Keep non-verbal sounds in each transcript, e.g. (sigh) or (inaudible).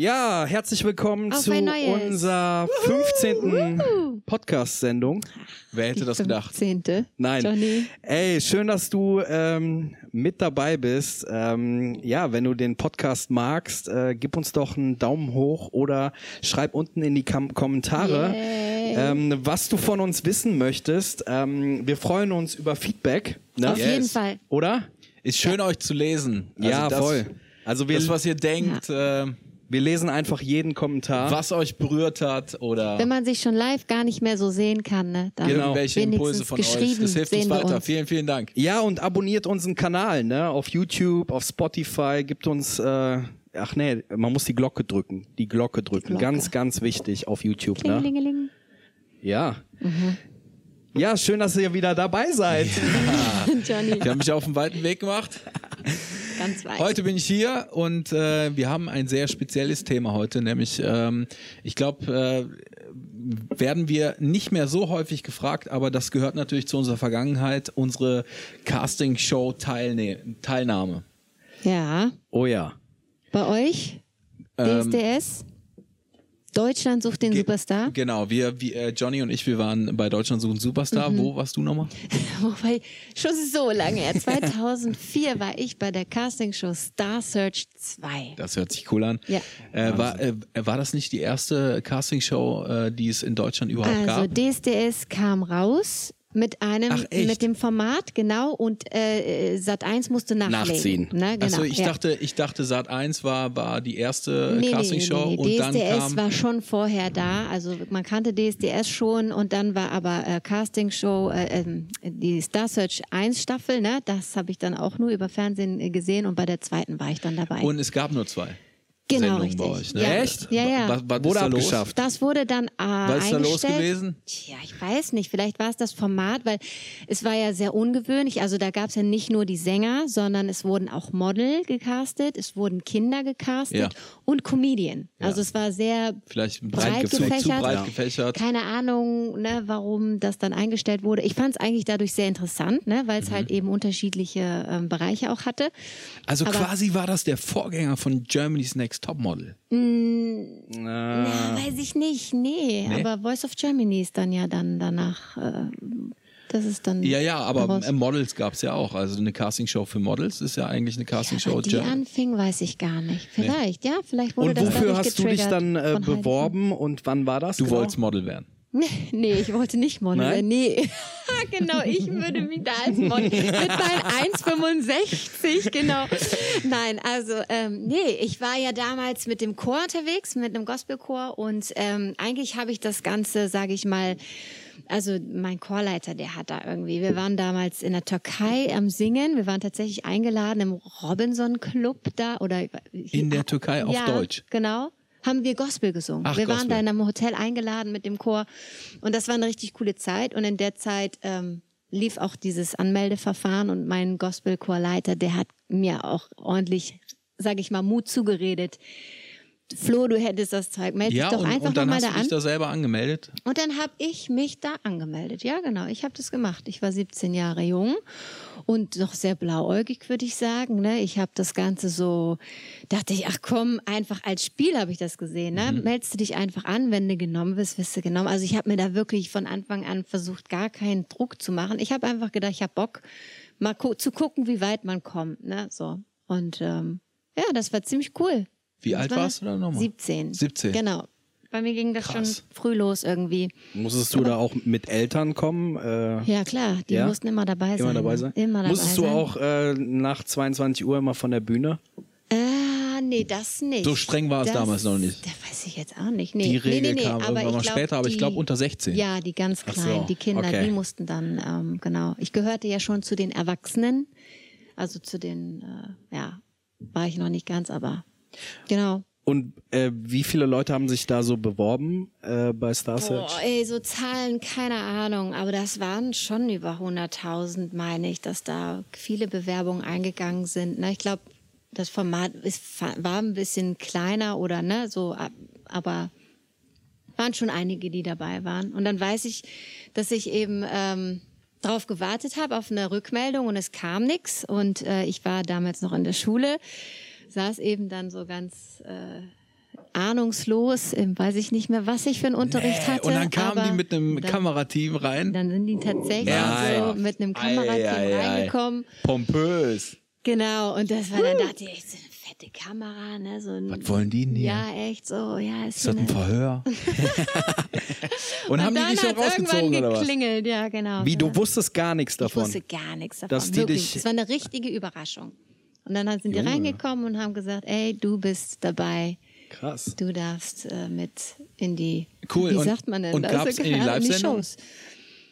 Ja, herzlich willkommen Auf zu unserer 15. Podcast-Sendung. Wer hätte das gedacht? Zehnte. Nein. Johnny. Ey, schön, dass du ähm, mit dabei bist. Ähm, ja, wenn du den Podcast magst, äh, gib uns doch einen Daumen hoch oder schreib unten in die Kam Kommentare, ähm, was du von uns wissen möchtest. Ähm, wir freuen uns über Feedback. Ne? Auf Yes. jeden Fall. Oder? Ist schön, euch zu lesen. Also ja, das, voll. Also wir, Das, was ihr denkt, äh, wir lesen einfach jeden Kommentar. was euch berührt hat oder Wenn man sich schon live gar nicht mehr so sehen kann, ne, dann Genau. irgendwelche Impulse wenigstens von euch. geschrieben Das hilft sehen uns wir weiter. uns. Vielen, vielen Dank. Ja, und abonniert unseren Kanal, ne? Auf YouTube, auf Spotify, gibt uns, äh, ach nee, man muss die Glocke drücken. Die Glocke drücken. Glocke. Ganz, ganz wichtig auf YouTube, ne? Klingelingeling. Ja. Ja, schön, dass ihr wieder dabei seid. (laughs) Johnny, Ich habe mich auf einen weiten Weg gemacht. ganz weit. Heute bin ich hier und äh, wir haben ein sehr spezielles Thema heute, nämlich ähm, ich glaube, äh, werden wir nicht mehr so häufig gefragt, aber das gehört natürlich zu unserer Vergangenheit, unsere Casting-Show-Teilnahme. Ja, Oh ja. bei euch? Ähm, DSDS? Deutschland sucht den Ge- Superstar? Genau, wir, wir äh, Johnny und ich, wir waren bei Deutschland suchen Superstar. Wo warst du nochmal? (laughs) Wobei, schon so lange her. 2004 war ich bei der Castingshow Star Search 2. Das hört sich cool an. Ja. Äh, war, äh, war das nicht die erste Castingshow, äh, die es in Deutschland überhaupt Also gab? DSDS kam raus mit einem, Ach, mit dem Format, genau, und äh, Sat 1 musste nachlegen. Nachziehen. Ne, genau, Achso, ich ja. dachte, ich dachte, Sat 1 war, war die erste Nee, nee, Castingshow nee, nee. und dann DSDS kam. war schon vorher da, also man kannte DSDS schon und dann war aber äh, Castingshow, äh, ähm, die Star Search 1 Staffel, ne, das habe ich dann auch nur über Fernsehen äh, gesehen und bei der zweiten war ich dann dabei. und es gab nur zwei. Genau, Sendungen richtig. bei euch, ne? ja. Echt? Ja, ja. Was, was Wurde abgeschafft. Das wurde dann äh, Was ist da los gewesen? Tja, ich weiß nicht. Vielleicht war es das Format, weil es war ja sehr ungewöhnlich. Also da gab es ja nicht nur die Sänger, sondern es wurden auch Model gecastet, es wurden Kinder gecastet Ja. und Comedian. Also es war sehr Vielleicht breit zu, zu gefächert. breit Ja. gefächert. keine Ahnung, ne, warum das dann eingestellt wurde. Ich fand es eigentlich dadurch sehr interessant, ne, weil es Mhm. halt eben unterschiedliche ähm, Bereiche auch hatte. Also Aber- quasi war das der Vorgänger von Germany's Next Topmodel. Na, weiß ich nicht, nee, Nee? Aber Voice of Germany ist dann ja dann danach. Äh, das ist dann. Ja, ja, aber daraus- äh, Models gab es ja auch. Also eine Castingshow für Models ist ja eigentlich eine Castingshow. Aber die anfing, weiß ich gar nicht. Vielleicht, ja, vielleicht wurde Und das wofür dadurch hast du dich dann äh, beworben und wann war das? du genau? wolltest Model werden. Nee, ich wollte nicht Model. Nein? werden. Nee. (laughs) genau, ich würde mich da als Model mit meinen 1,65, genau. Nein, also, ähm, nee, ich war ja damals mit dem Chor unterwegs, mit einem Gospelchor und ähm, eigentlich habe ich das Ganze, sage ich mal, also mein Chorleiter, der hat da irgendwie, wir waren damals in der Türkei am Singen, wir waren tatsächlich eingeladen im Robinson Club da oder In der Türkei auf ja, Deutsch. Genau. Haben wir Gospel gesungen. Ach, wir waren Gospel. da in einem Hotel eingeladen mit dem Chor und das war eine richtig coole Zeit. Und in der Zeit ähm, lief auch dieses Anmeldeverfahren und mein Gospelchorleiter, der hat mir auch ordentlich, sag ich mal, Mut zugeredet. Flo, du hättest das Zeug, melde Ja, dich doch und, einfach und dann nochmal hast da du dich an. da selber angemeldet. Und dann habe ich mich da angemeldet. Ja, genau. Ich habe das gemacht. Ich war 17 Jahre jung und noch sehr blauäugig, würde ich sagen. Ne? Ich habe das Ganze so, dachte ich, ach komm, einfach als Spiel habe ich das gesehen. Ne? Meldest du dich einfach an, wenn du genommen wirst, wirst du genommen. Also ich habe mir da wirklich von Anfang an versucht, gar keinen Druck zu machen. Ich habe einfach gedacht, ich habe Bock, mal zu gucken, wie weit man kommt. Ne? So. Und ähm, ja, das war ziemlich cool. Wie Was alt war warst du da nochmal? 17. 17. Genau. Bei mir ging das Krass. schon früh los irgendwie. Musstest du da auch mit Eltern kommen? Äh, Ja, klar, die Ja? mussten immer dabei sein. immer dabei ne? sein? Immer dabei Musstest du sein. auch äh, nach 22 Uhr immer von der Bühne? Ah, nee, das nicht. So streng war es das, damals noch nicht. Das weiß ich jetzt auch nicht. Nee, Die Regel nee, nee, nee, kam aber irgendwann mal ich glaub, später, aber ich die- glaube unter 16. Ja, die ganz Ach so, kleinen, die Kinder, okay. die mussten dann, ähm, genau. Ich gehörte ja schon zu den Erwachsenen, also zu den, äh, ja, war ich noch nicht ganz, aber genau. Und äh, wie viele Leute haben sich da so beworben äh, bei Star Search? Boah, ey, so Zahlen, keine Ahnung, aber das waren schon über 100.000, meine ich, dass da viele Bewerbungen eingegangen sind. Ne? Ich glaube, das Format ist, war ein bisschen kleiner oder ne, so, ab- aber waren schon einige, die dabei waren. Und dann weiß ich, dass ich eben ähm, drauf gewartet habe auf eine Rückmeldung und es kam nichts. Und äh, ich war damals noch in der Schule, saß eben dann so ganz äh, ahnungslos, ähm, weiß ich nicht mehr, was ich für einen Unterricht hatte. Und dann kamen die mit einem dann, Kamerateam rein. Dann sind die tatsächlich Nein. so mit einem Kamerateam Ei, ei, ei. reingekommen. Pompös. Genau, und das war dann, dachte ich, so eine fette Kamera, ne? So ein, Was wollen die denn hier? Ja, echt so, ja. Ist Ist das so ein Verhör? (laughs) und, haben die dich hat's rausgezogen irgendwann oder was? geklingelt, ja, genau. Wie, du Ja. wusstest gar nichts Ich davon. wusste gar nichts davon. Dass die wirklich. dich- Das war eine richtige Überraschung. Und dann sind die Junge. reingekommen und haben gesagt, ey, du bist dabei. Krass. Du darfst äh, mit in die, Cool. wie Und- sagt man denn? und das? gab's in die Ja, Live-Sendung? Shows. Live,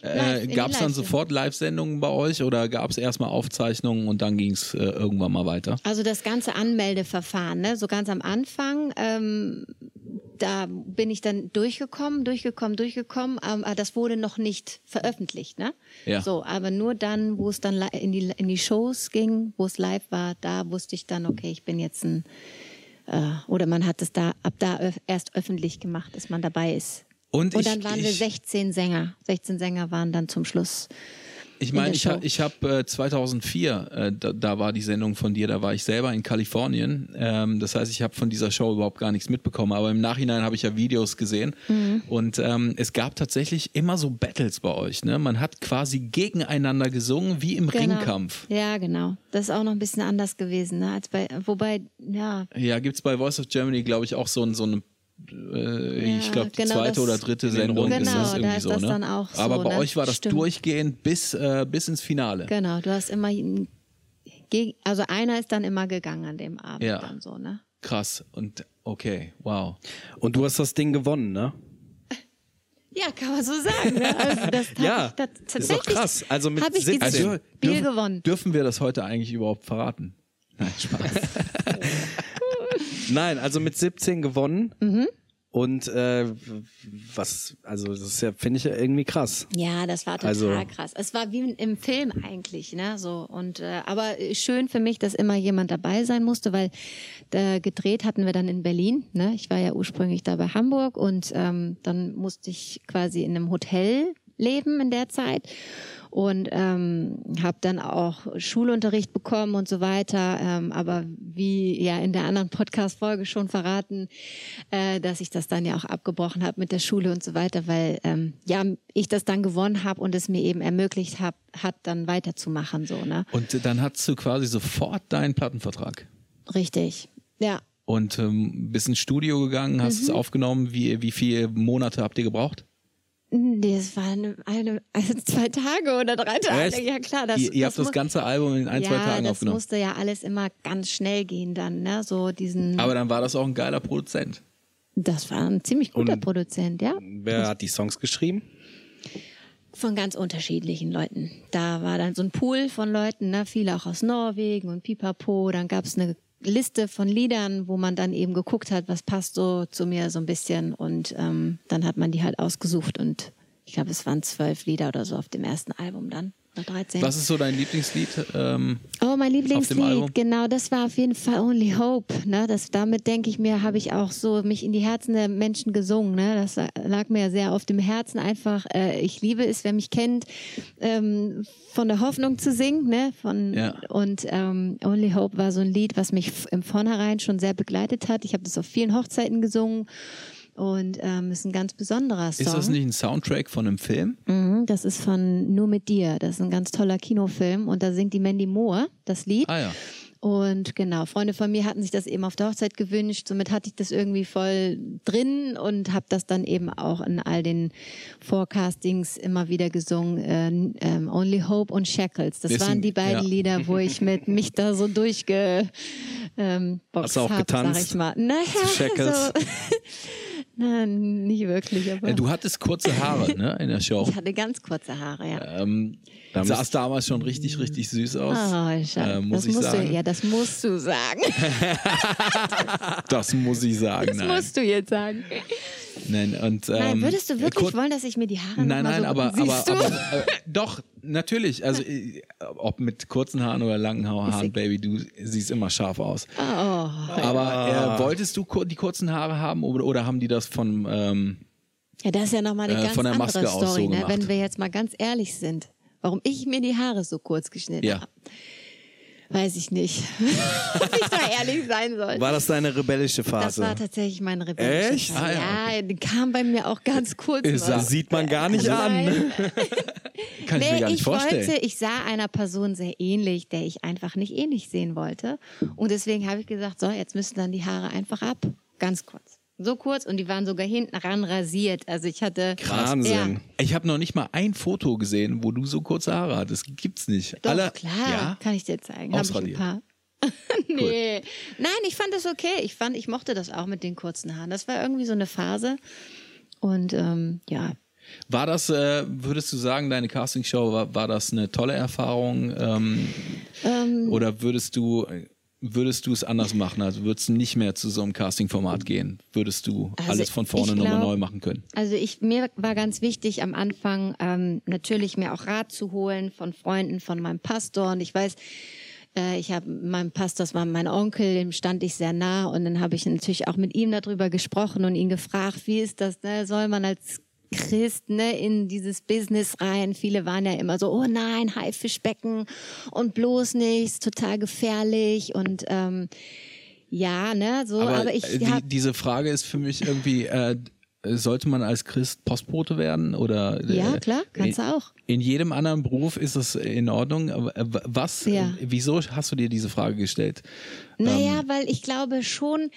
Äh, gab es dann sofort Live-Sendungen bei euch oder gab es erstmal Aufzeichnungen und dann ging es äh, irgendwann mal weiter? Also das ganze Anmeldeverfahren, ne? so ganz am Anfang, ähm, da bin ich dann durchgekommen, durchgekommen, durchgekommen, ähm, aber das wurde noch nicht veröffentlicht, ne? Ja. So, aber nur dann, wo es dann in die, in die Shows ging, wo es live war, da wusste ich dann, okay, ich bin jetzt ein, äh, oder man hat es da, ab da öf- erst öffentlich gemacht, dass man dabei ist. Und, Und ich, dann waren wir ich, 16 Sänger. 16 Sänger waren dann zum Schluss. Ich in meine, ich, habe äh, 2004, äh, da, da war die Sendung von dir, da war ich selber in Kalifornien. Ähm, das heißt, ich habe von dieser Show überhaupt gar nichts mitbekommen. Aber im Nachhinein habe ich ja Videos gesehen. Mhm. Und ähm, es gab tatsächlich immer so Battles bei euch. Ne? Man hat quasi gegeneinander gesungen, wie im Genau. Ringkampf. Ja, genau. Das ist auch noch ein bisschen anders gewesen, ne? Als bei, wobei, ja, Ja, gibt's bei Voice of Germany, glaube ich, auch so, ein- so eine äh, Ja, ich glaube, die genau zweite oder dritte den Sendung Runden. ist Genau, das da irgendwie ist so. das ne? dann auch so, Aber bei ne? euch war das Stimmt. durchgehend bis, äh, bis ins Finale. Genau, du hast immer, also einer ist dann immer gegangen an dem Abend Ja. dann so, ne? Krass. Und okay, wow. Und du hast das Ding gewonnen, ne? Ja, kann man so sagen. Ne? Also das (laughs) Ja, ich, das, ist doch tatsächlich krass. Also mit hab ich 17. dieses Also, Spiel dürfen, gewonnen. Dürfen wir das heute eigentlich überhaupt verraten? Nein, Spaß. (laughs) Nein, also mit 17 gewonnen. Mhm. Und äh, was, also das ist ja, finde ich ja irgendwie krass. Ja, das war total Also- krass. Es war wie im Film eigentlich, ne? So und äh, aber schön für mich, dass immer jemand dabei sein musste, weil äh, gedreht hatten wir dann in Berlin. Ne? Ich war ja ursprünglich da bei Hamburg und ähm, dann musste ich quasi in einem Hotel leben in der Zeit und ähm, habe dann auch Schulunterricht bekommen und so weiter. Ähm, aber wie ja in der anderen Podcast-Folge schon verraten, äh, dass ich das dann ja auch abgebrochen habe mit der Schule und so weiter, weil ähm, ja ich das dann gewonnen habe und es mir eben ermöglicht hab, hat, dann weiterzumachen so ne. Und dann hattest du quasi sofort deinen Plattenvertrag. Richtig, ja. Und ähm, bist ins Studio gegangen, hast Mhm. es aufgenommen. Wie, wie viele Monate habt ihr gebraucht? Nee, das waren eine, also zwei Tage oder drei Tage. Echt? Ja klar, das, ihr ihr das habt das ganze Album in ein, ja, zwei Tagen das aufgenommen. musste ja alles immer ganz schnell gehen dann, ne? So diesen. Aber dann war das auch ein geiler Produzent. das war ein ziemlich guter Und- Produzent, ja. Wer hat die Songs geschrieben? Von ganz unterschiedlichen Leuten. Da war dann so ein Pool von Leuten, ne? viele auch aus Norwegen und Pipapo. Dann gab es eine Liste von Liedern, wo man dann eben geguckt hat, was passt so zu mir so ein bisschen. Und ähm, dann hat man die halt ausgesucht. Und ich glaube, es waren zwölf Lieder oder so auf dem ersten Album dann. Oder 13. Was ist so dein Lieblingslied? Ähm, Oh, mein? Lieblingslied, genau, das war auf jeden Fall Only Hope. Ne? Das, damit denke ich mir, habe ich auch so mich in die Herzen der Menschen gesungen. Ne? Das lag mir ja sehr auf dem Herzen. Einfach, äh, ich liebe es, wer mich kennt, ähm, von der Hoffnung zu singen. Ne? Von, Ja. Und ähm, Only Hope war so ein Lied, was mich im Vornherein schon sehr begleitet hat. Ich habe das auf vielen Hochzeiten gesungen. Und ähm, ist ein ganz besonderer Song. ist das nicht ein Soundtrack von einem Film? Mhm, das ist von Nur mit dir. Das ist ein ganz toller Kinofilm. Und da singt die Mandy Moore das Lied. Ah ja. Und genau, Freunde von mir hatten sich das eben auf der Hochzeit gewünscht. Somit hatte ich das irgendwie voll drin und habe das dann eben auch in all den Forecastings immer wieder gesungen. Äh, ähm, Only Hope und Shackles. Das Wir waren die beiden ja. Lieder, wo ich mit (laughs) mich da so durchge ähm, Hast du auch hab, getanzt Sag ich mal. Naja, Shackles? so. (laughs) Nein, nicht wirklich. Aber Du hattest kurze Haare ne, in der Show. ich hatte ganz kurze Haare, ja. Ähm, Da sahst damals schon richtig, richtig süß aus. Oh, schade. äh, muss das ich musst sagen. Du, ja, das musst du sagen. (laughs) Das muss ich sagen. Das nein. musst du jetzt sagen. nein, und, ähm, Nein, würdest du wirklich wollen, dass ich mir die Haare Nein, noch mal nein, so aber, aber, siehst du? aber äh, doch, natürlich. Also, äh, ob mit kurzen Haaren oder langen Ha- Haaren, Baby, du siehst immer scharf aus. oh, Aber äh, wolltest du die kurzen Haare haben oder, oder haben die das von. Ähm, ja, das ist ja nochmal eine Äh, ganz andere Story, so ne? wenn wir jetzt mal ganz ehrlich sind. Warum ich mir die Haare so kurz geschnitten Ja. habe. Weiß ich nicht. (laughs) Muss ich da ehrlich sein soll. War das deine rebellische Phase? Das war tatsächlich meine rebellische Echt? Phase. Ah, ja, die kam bei mir auch ganz kurz. Das- Sieht man gar nicht an. (laughs) Kann ich mir Nee, gar nicht ich vorstellen. wollte, ich sah einer Person sehr ähnlich, der ich einfach nicht ähnlich sehen wollte. Und deswegen habe ich gesagt, so, jetzt müssen dann die Haare einfach ab. Ganz kurz. So kurz und die waren sogar hinten ran rasiert. Also ich hatte. Wahnsinn. Ja, Ich habe noch nicht mal ein Foto gesehen, wo du so kurze Haare hattest. Gibt's nicht. doch, Alle, klar, Ja? kann ich dir zeigen. Hab ich ein paar. (laughs) nee. Nein, ich fand das okay. Ich fand, ich mochte das auch mit den kurzen Haaren. Das war irgendwie so eine Phase. Und ähm, ja, War das, äh, würdest du sagen, deine Castingshow, war, war das eine tolle Erfahrung? Ähm, Ähm. oder würdest du, würdest du es anders machen? Also würdest du nicht mehr zu so einem Castingformat gehen? Würdest du Also alles von vorne nochmal neu machen können? Also ich mir war ganz wichtig am Anfang ähm, natürlich mir auch Rat zu holen von Freunden, von meinem Pastor. Und ich weiß, äh, ich habe meinem Pastor, das war mein Onkel, dem stand ich sehr nah. Und dann habe ich natürlich auch mit ihm darüber gesprochen und ihn gefragt, wie ist das? Ne? Soll man als Christ ne, in dieses Business rein. Viele waren ja immer so, oh nein, Haifischbecken und bloß nichts, total gefährlich und ähm, ja, ne, so, aber, Aber, ich äh, die, diese Frage ist für mich irgendwie, äh, sollte man als Christ Postbote werden? Oder, äh, Ja, klar, kannst du auch. In jedem anderen Beruf ist es in Ordnung. Äh, Was, Ja. äh, wieso hast du dir diese Frage gestellt? Naja, weil ich glaube schon,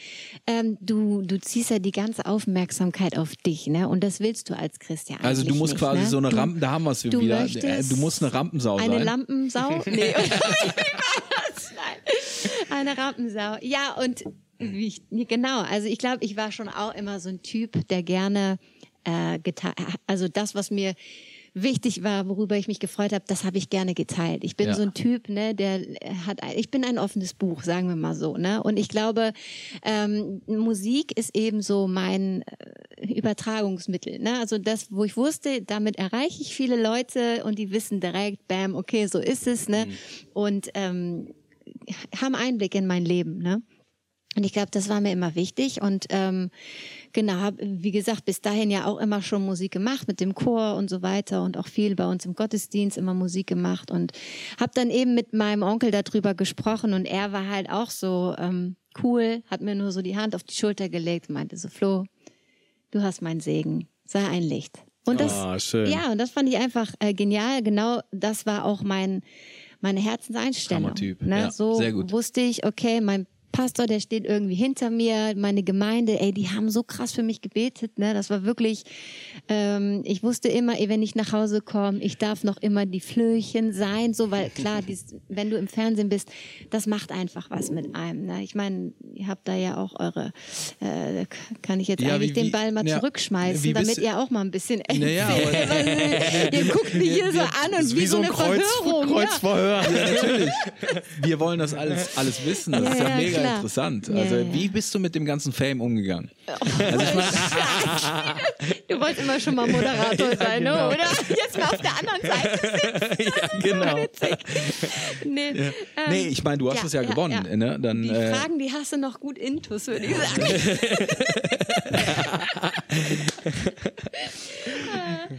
ähm, du, du ziehst ja die ganze Aufmerksamkeit auf dich, ne? Und das willst du als Christ ja eigentlich Also du musst nicht, quasi ne? so eine Rampen, da haben wir es wieder. Äh, Du musst eine Rampensau Eine sein. Lampensau? Nee. (laughs) (laughs) Nein. Eine Rampensau. Ja, und wie ich, genau, also ich glaube, ich war schon auch immer so ein Typ, der gerne äh, geteilt, also das, was mir wichtig war, worüber ich mich gefreut habe, das habe ich gerne geteilt. Ich bin Ja. so ein Typ, ne, der hat, ein- ich bin ein offenes Buch, sagen wir mal so, ne. Und ich glaube, ähm, Musik ist eben so mein äh, Übertragungsmittel, ne. Also das, wo ich wusste, damit erreiche ich viele Leute und die wissen direkt, bam, okay, so ist es, ne. Und ähm, haben Einblick in mein Leben, ne. Und ich glaube, das war mir immer wichtig. Und ähm, genau, hab, wie gesagt, bis dahin ja auch immer schon Musik gemacht mit dem Chor und so weiter und auch viel bei uns im Gottesdienst immer Musik gemacht und habe dann eben mit meinem Onkel darüber gesprochen und er war halt auch so ähm, cool, hat mir nur so die Hand auf die Schulter gelegt und meinte so, Flo, du hast meinen Segen, sei ein Licht. Und das, schön. ja, und das fand ich einfach äh, genial. Genau, das war auch mein meine Herzenseinstellung. Hammertyp. Ne? Ja, so sehr gut. wusste ich, okay, mein Pastor, der steht irgendwie hinter mir, meine Gemeinde, ey, die haben so krass für mich gebetet, ne? Das war wirklich, ähm, ich wusste immer, ey, wenn ich nach Hause komme, ich darf noch immer die Flöchen sein, so, weil klar, (laughs) dies, wenn du im Fernsehen bist, das macht einfach was mit einem. Ne? Ich meine, ihr habt da ja auch eure, äh, kann ich jetzt Ja, eigentlich wie- den Ball mal ja, zurückschmeißen, damit ihr auch mal ein bisschen Naja, (laughs) ihr guckt mich hier so an und wie, so eine Verhörung. ja. Kreuzverhör. Ja, (laughs) natürlich. Wir wollen das alles, alles wissen. Das Ja, ist ja, ja, mega klar. interessant. Ja, Also, ja. wie bist du mit dem ganzen Fame umgegangen? (laughs) Du wolltest immer schon mal (laughs) Moderator sein, ne? oder? Jetzt mal auf der anderen Seite. (laughs) ja, genau. Witzig. Nee, ähm, Nee, ich meine, du hast ja, es ja, ja, gewonnen. ja. Ne? Dann, Die äh, Fragen, die hast du noch gut intus, würde ich sagen.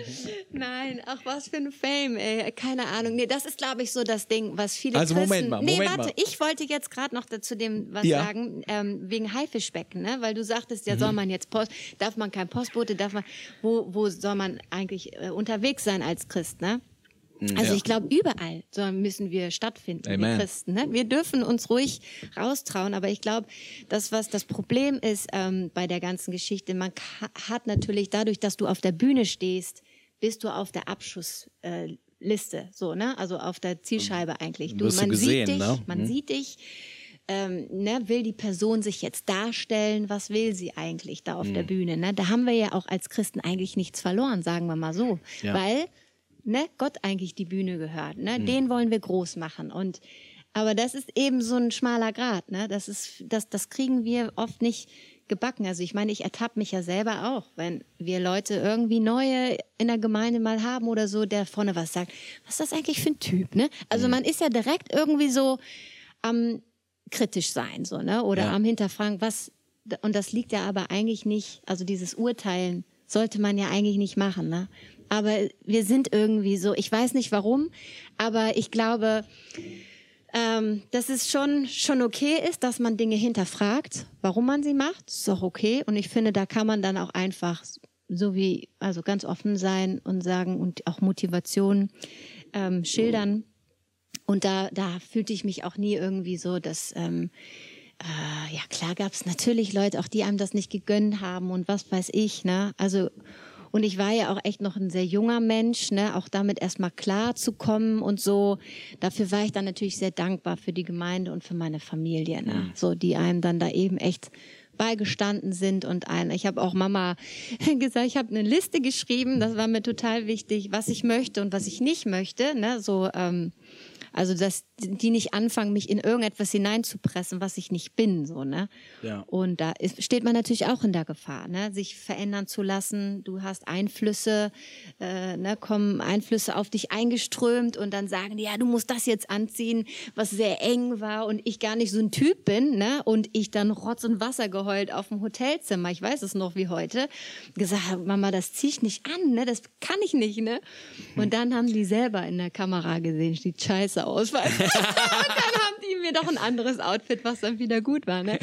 (laughs) Nein, ach was für ein Fame, ey. Keine Ahnung. Nee, das ist, glaube ich, so das Ding, was viele Also, Christen... Moment mal, Nee, Moment warte, mal. ich wollte jetzt gerade noch dazu dem was Ja. sagen, ähm, wegen Haifischbecken, ne? Weil du sagtest, Mhm. ja, soll man jetzt Post... Darf man kein Postbote, darf man... Wo, wo soll man eigentlich äh, unterwegs sein als Christ, ne? Also Mhm, Ja. ich glaube, überall müssen wir stattfinden, Amen. wir Christen. Ne? Wir dürfen uns ruhig raustrauen, aber ich glaube, das, was das Problem ist ähm, bei der ganzen Geschichte, man hat natürlich dadurch, dass du auf der Bühne stehst, bist du auf der Abschussliste, äh, Liste, so, ne? Also auf der Zielscheibe eigentlich. Du, Wirst du man gesehen, sieht dich, ne? man sieht dich. Ähm, ne, will die Person sich jetzt darstellen? Was will sie eigentlich da auf Mhm. der Bühne? Ne? Da haben wir ja auch als Christen eigentlich nichts verloren, sagen wir mal so. Ja. Weil ne, Gott eigentlich die Bühne gehört. Ne? Mhm. Den wollen wir groß machen. Und aber das ist eben so ein schmaler Grat. Ne? Das ist, das, das kriegen wir oft nicht gebacken. Also ich meine, ich ertappe mich ja selber auch, wenn wir Leute irgendwie neue in der Gemeinde mal haben oder so, der vorne was sagt. Was ist das eigentlich für ein Typ? Ne? Also Mhm. man ist ja direkt irgendwie so am kritisch sein, so, ne? Oder Ja. am Hinterfragen, was, und das liegt ja aber eigentlich nicht, also dieses Urteilen sollte man ja eigentlich nicht machen, ne? Aber wir sind irgendwie so, ich weiß nicht warum, aber ich glaube, ähm, dass es schon, schon okay ist, dass man Dinge hinterfragt, warum man sie macht. Ist auch okay. Und ich finde, da kann man dann auch einfach so wie, also ganz offen sein und sagen und auch Motivation ähm, schildern. Und da, da fühlte ich mich auch nie irgendwie so, dass, ähm, äh, ja klar gab es natürlich Leute, auch die einem das nicht gegönnt haben und was weiß ich, ne? Also und ich war ja auch echt noch ein sehr junger Mensch, ne, auch damit erstmal klar zu kommen und so. Dafür war ich dann natürlich sehr dankbar für die Gemeinde und für meine Familie, ne, so die einem dann da eben echt beigestanden sind und ein. Ich habe auch Mama (laughs) gesagt, ich habe eine Liste geschrieben, das war mir total wichtig, was ich möchte und was ich nicht möchte, ne, so ähm, also, dass die nicht anfangen, mich in irgendetwas hineinzupressen, was ich nicht bin, so, ne? Ja. Und da ist, steht man natürlich auch in der Gefahr, ne? Sich verändern zu lassen. Du hast Einflüsse, äh, ne? Kommen Einflüsse auf dich eingeströmt und dann sagen die, ja, du musst das jetzt anziehen, was sehr eng war und ich gar nicht so ein Typ bin, ne? Und ich dann Rotz und Wasser geheult auf dem Hotelzimmer. Ich weiß es noch wie heute. Gesagt, Mama, das zieh ich nicht an, ne? Das kann ich nicht, ne? Und dann haben die selber in der Kamera gesehen, sieht scheiße aus. Weil und (laughs) dann haben die mir doch ein anderes Outfit, was dann wieder gut war. Ne?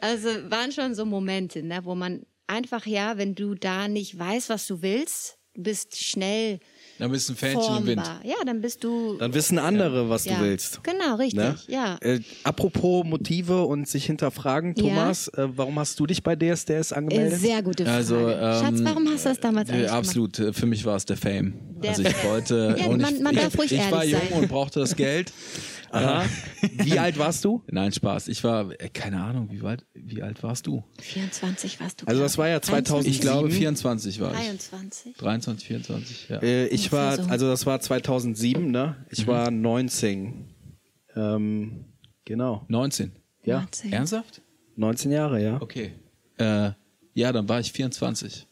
Also waren schon so Momente, ne, wo man einfach, ja, wenn du da nicht weißt, was du willst, du bist schnell Dann bist du ein Fähnchen im Wind. formbar. Ja, dann bist du. Dann wissen andere, was ja. du willst. Genau, richtig. Ne? Ja. Äh, apropos Motive und sich hinterfragen, Ja. Thomas, äh, warum hast du dich bei DSDS angemeldet? Sehr gute Frage. Also, ähm, Schatz, warum hast du das damals äh, Absolut, äh, für mich war es der Fame. Der also ich wollte, Ja, und man- ich, man darf ich, ruhig ich war ehrlich jung sein. und brauchte das Geld. Aha. Wie alt warst du? Nein, Spaß. Ich war, äh, keine Ahnung, wie, weit, wie alt warst du? gemacht? 24 warst du. Also das war ja 2000 Ich glaube, Sieben? 24 war ich. 23. 23, 24, ja. Äh, ich war, also das war 2007, ne? Mhm. Ich war 19. Ähm, genau. 19. Ja, 19. Ernsthaft? 19 Jahre, ja. Okay. Äh, ja, dann war ich 24.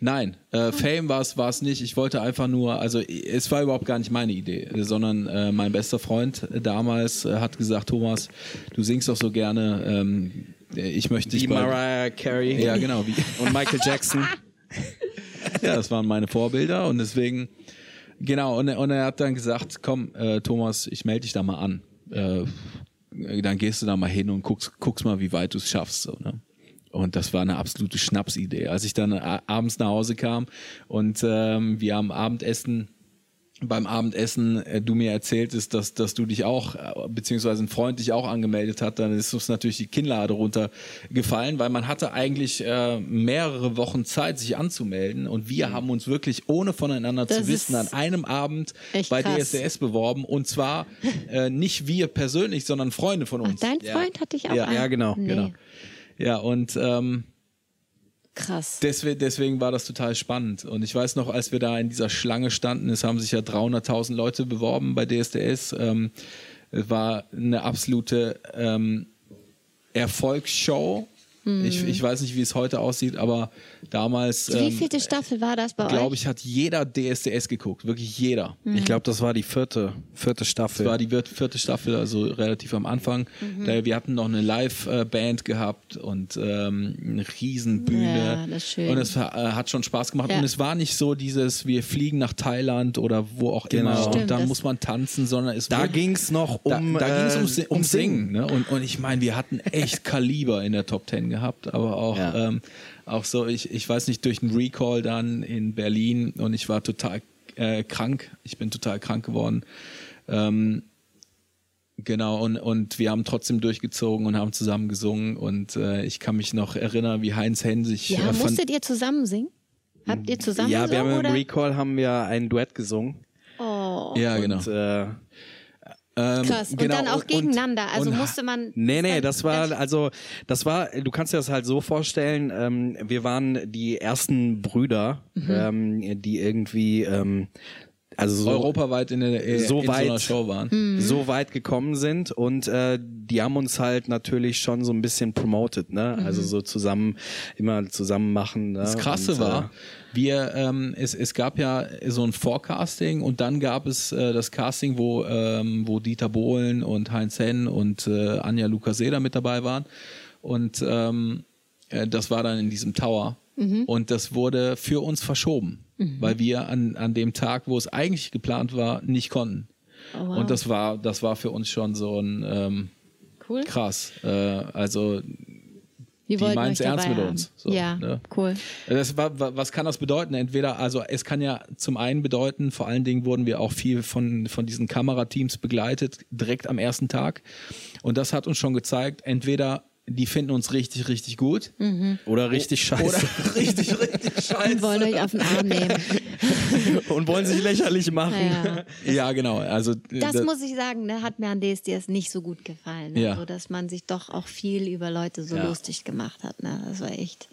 Nein, äh, Fame war es war es nicht. Ich wollte einfach nur, also es war überhaupt gar nicht meine Idee, sondern äh, mein bester Freund damals äh, hat gesagt, Thomas, du singst doch so gerne, ähm, ich möchte dich Wie Mariah Carey Ja, genau. Wie, (laughs) und Michael Jackson. (laughs) ja, das waren meine Vorbilder und deswegen, genau, und, er- und er hat dann gesagt, komm, äh, Thomas, ich melde dich da mal an. Äh, dann gehst du da mal hin und guckst, guckst mal, wie weit du es schaffst. So, ne? Und das war eine absolute Schnapsidee. Als ich dann a- abends nach Hause kam und ähm, wir am Abendessen beim Abendessen äh, du mir erzähltest, dass, dass du dich auch, äh, beziehungsweise ein Freund dich auch angemeldet hat, dann ist uns natürlich die Kinnlade runtergefallen, weil man hatte eigentlich äh, mehrere Wochen Zeit, sich anzumelden und wir haben uns wirklich ohne voneinander Das zu wissen an einem Abend bei krass. DSDS beworben und zwar (laughs) äh, nicht wir persönlich, sondern Freunde von Ach, uns. dein Freund hat dich auch Ja, ja, genau, Nee. Genau. Ja, und ähm, Krass. Deswegen, deswegen war das total spannend. Und ich weiß noch, als wir da in dieser Schlange standen, es haben sich ja 300.000 Leute beworben bei DSDS. Ähm, es war eine absolute ähm, Erfolgsshow. Ich, ich weiß nicht, wie es heute aussieht, aber damals, Wie ähm, Staffel war das bei glaube euch? ich, hat jeder DSDS geguckt. Wirklich jeder. Ich glaube, das war die vierte, vierte Staffel. Das war die vierte Staffel, also relativ am Anfang. Mhm. Da, wir hatten noch eine Live-Band gehabt und ähm, eine Riesenbühne. Ja, das ist schön. Und es äh, hat schon Spaß gemacht. Ja. Und es war nicht so dieses, wir fliegen nach Thailand oder wo auch Genau. immer Stimmt, und dann muss man tanzen, sondern es da war- ging's noch da, um, da ging es äh, ums, ums Singen. Ne? Und, und ich meine, wir hatten echt Kaliber in der Top Ten gehabt, aber auch, Ja. ähm, auch so, ich, ich weiß nicht, durch einen Recall dann in Berlin und ich war total äh, krank. Ich bin total krank geworden. Ähm, Genau, und, und wir haben trotzdem durchgezogen und haben zusammen gesungen. Und äh, ich kann mich noch erinnern, wie Heinz Henn sich Ja, äh, musstet ihr zusammen singen? Habt ihr zusammen Ja, wir haben gesungen, im oder? Recall haben wir ein Duett gesungen. Oh, Ja, genau. Und, äh, Ähm, krass. Und genau, dann auch und- gegeneinander. Also und- musste man. Nee, nee, das war, also, das war, du kannst dir das halt so vorstellen, ähm, wir waren die ersten Brüder, Mhm. ähm, die irgendwie, ähm, also so, europaweit in, der, äh, So in so weit- einer Show waren. Mhm. so weit gekommen sind und äh, die haben uns halt natürlich schon so ein bisschen promoted, ne? Also Mhm. so zusammen, immer zusammen machen. Ne? Das Krasse und, war, wir, ähm, es, es gab ja so ein Forecasting und dann gab es äh, das Casting, wo, ähm, wo Dieter Bohlen und Heinz Henn und äh, Anja Lukaseda mit dabei waren. Und ähm, äh, das war dann in diesem Tower. Und das wurde für uns verschoben, weil wir an, an dem Tag, wo es eigentlich geplant war, nicht konnten. Oh, wow. Und das war, das war für uns schon so ein ähm, Cool. krass. Äh, also die meinen's euch dabei ernst mit haben. uns. So, ja, ne? cool. Das war, wa- was kann das bedeuten? Entweder, also es kann ja zum einen bedeuten, vor allen Dingen wurden wir auch viel von, von diesen Kamerateams begleitet, direkt am ersten Tag. Und das hat uns schon gezeigt, entweder die finden uns richtig, richtig gut. Oder richtig scheiße. Oder (laughs) richtig, richtig (laughs) Und scheiße. wollen euch auf den Arm nehmen. (laughs) und wollen sich lächerlich machen. Ja. Ja, genau. Also Das da- muss ich sagen, ne, hat mir an DSDS nicht so gut gefallen. Ne? Ja. Also, dass man sich doch auch viel über Leute so Ja. lustig gemacht hat. Ne? Das war echt,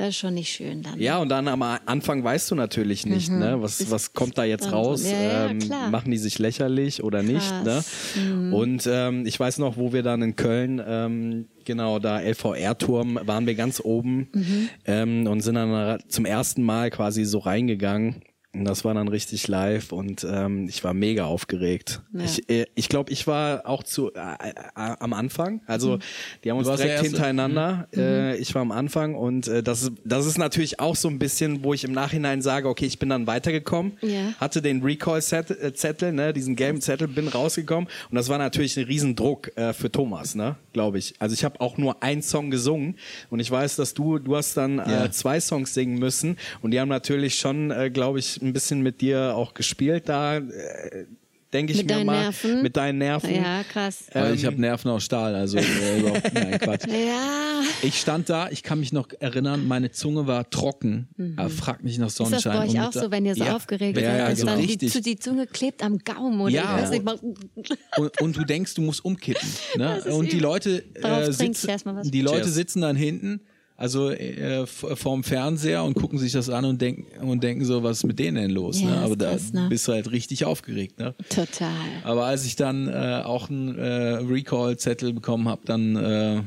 das ist schon nicht schön dann. Ja, und dann am Anfang weißt du natürlich nicht, ne, was, was kommt da jetzt raus? ja, ja, ähm, klar. machen die sich lächerlich oder nicht? Ne? Mhm. Und ähm, ich weiß noch, wo wir dann in Köln, ähm, genau, da LVR-Turm, waren wir ganz oben Mhm. ähm, und sind dann zum ersten Mal quasi so reingegangen. Und das war dann richtig live und ähm, ich war mega aufgeregt. Ja. Ich, äh, ich glaube, ich war auch zu äh, äh, am Anfang. Also Mhm. die haben uns direkt Erste. hintereinander. Äh, ich war am Anfang und äh, das, ist, das ist natürlich auch so ein bisschen, wo ich im Nachhinein sage, okay, ich bin dann weitergekommen, Ja. hatte den Recall-Zettel, ne, diesen gelben Zettel, bin rausgekommen und das war natürlich ein Riesendruck äh, für Thomas, ne, glaube ich. Also ich habe auch nur einen Song gesungen und ich weiß, dass du, du hast dann Ja. äh, zwei Songs singen müssen und die haben natürlich schon, äh, glaube ich, ein bisschen mit dir auch gespielt da, äh, denke ich Mit mir deinen mal. Mit Mit deinen Nerven. Ja, krass. Weil ich habe Nerven aus Stahl, also äh, überhaupt nein, (laughs) Quatsch. Ja, Ich stand da, ich kann mich noch erinnern, meine Zunge war trocken. Aber frag mich nach Mhm. ist das Sonnenschein. bei euch auch so, wenn ihr so ja, aufgeregt ja, seid, ja, dass so dann die, richtig. zu- die Zunge klebt am Gaumen oder Ja. ich weiß nicht, mal- und, und du denkst, du musst umkippen. Ne? (laughs) Und die. Leute, äh, sitzen, die Leute Cheers. sitzen dann hinten, also äh, vorm Fernseher und gucken sich das an und denken, und denken so, was ist mit denen denn los? Ja, ne? Aber da krass, ne? bist du halt richtig aufgeregt. Ne? total. Aber als ich dann äh, auch einen äh, Recall-Zettel bekommen habe, dann äh,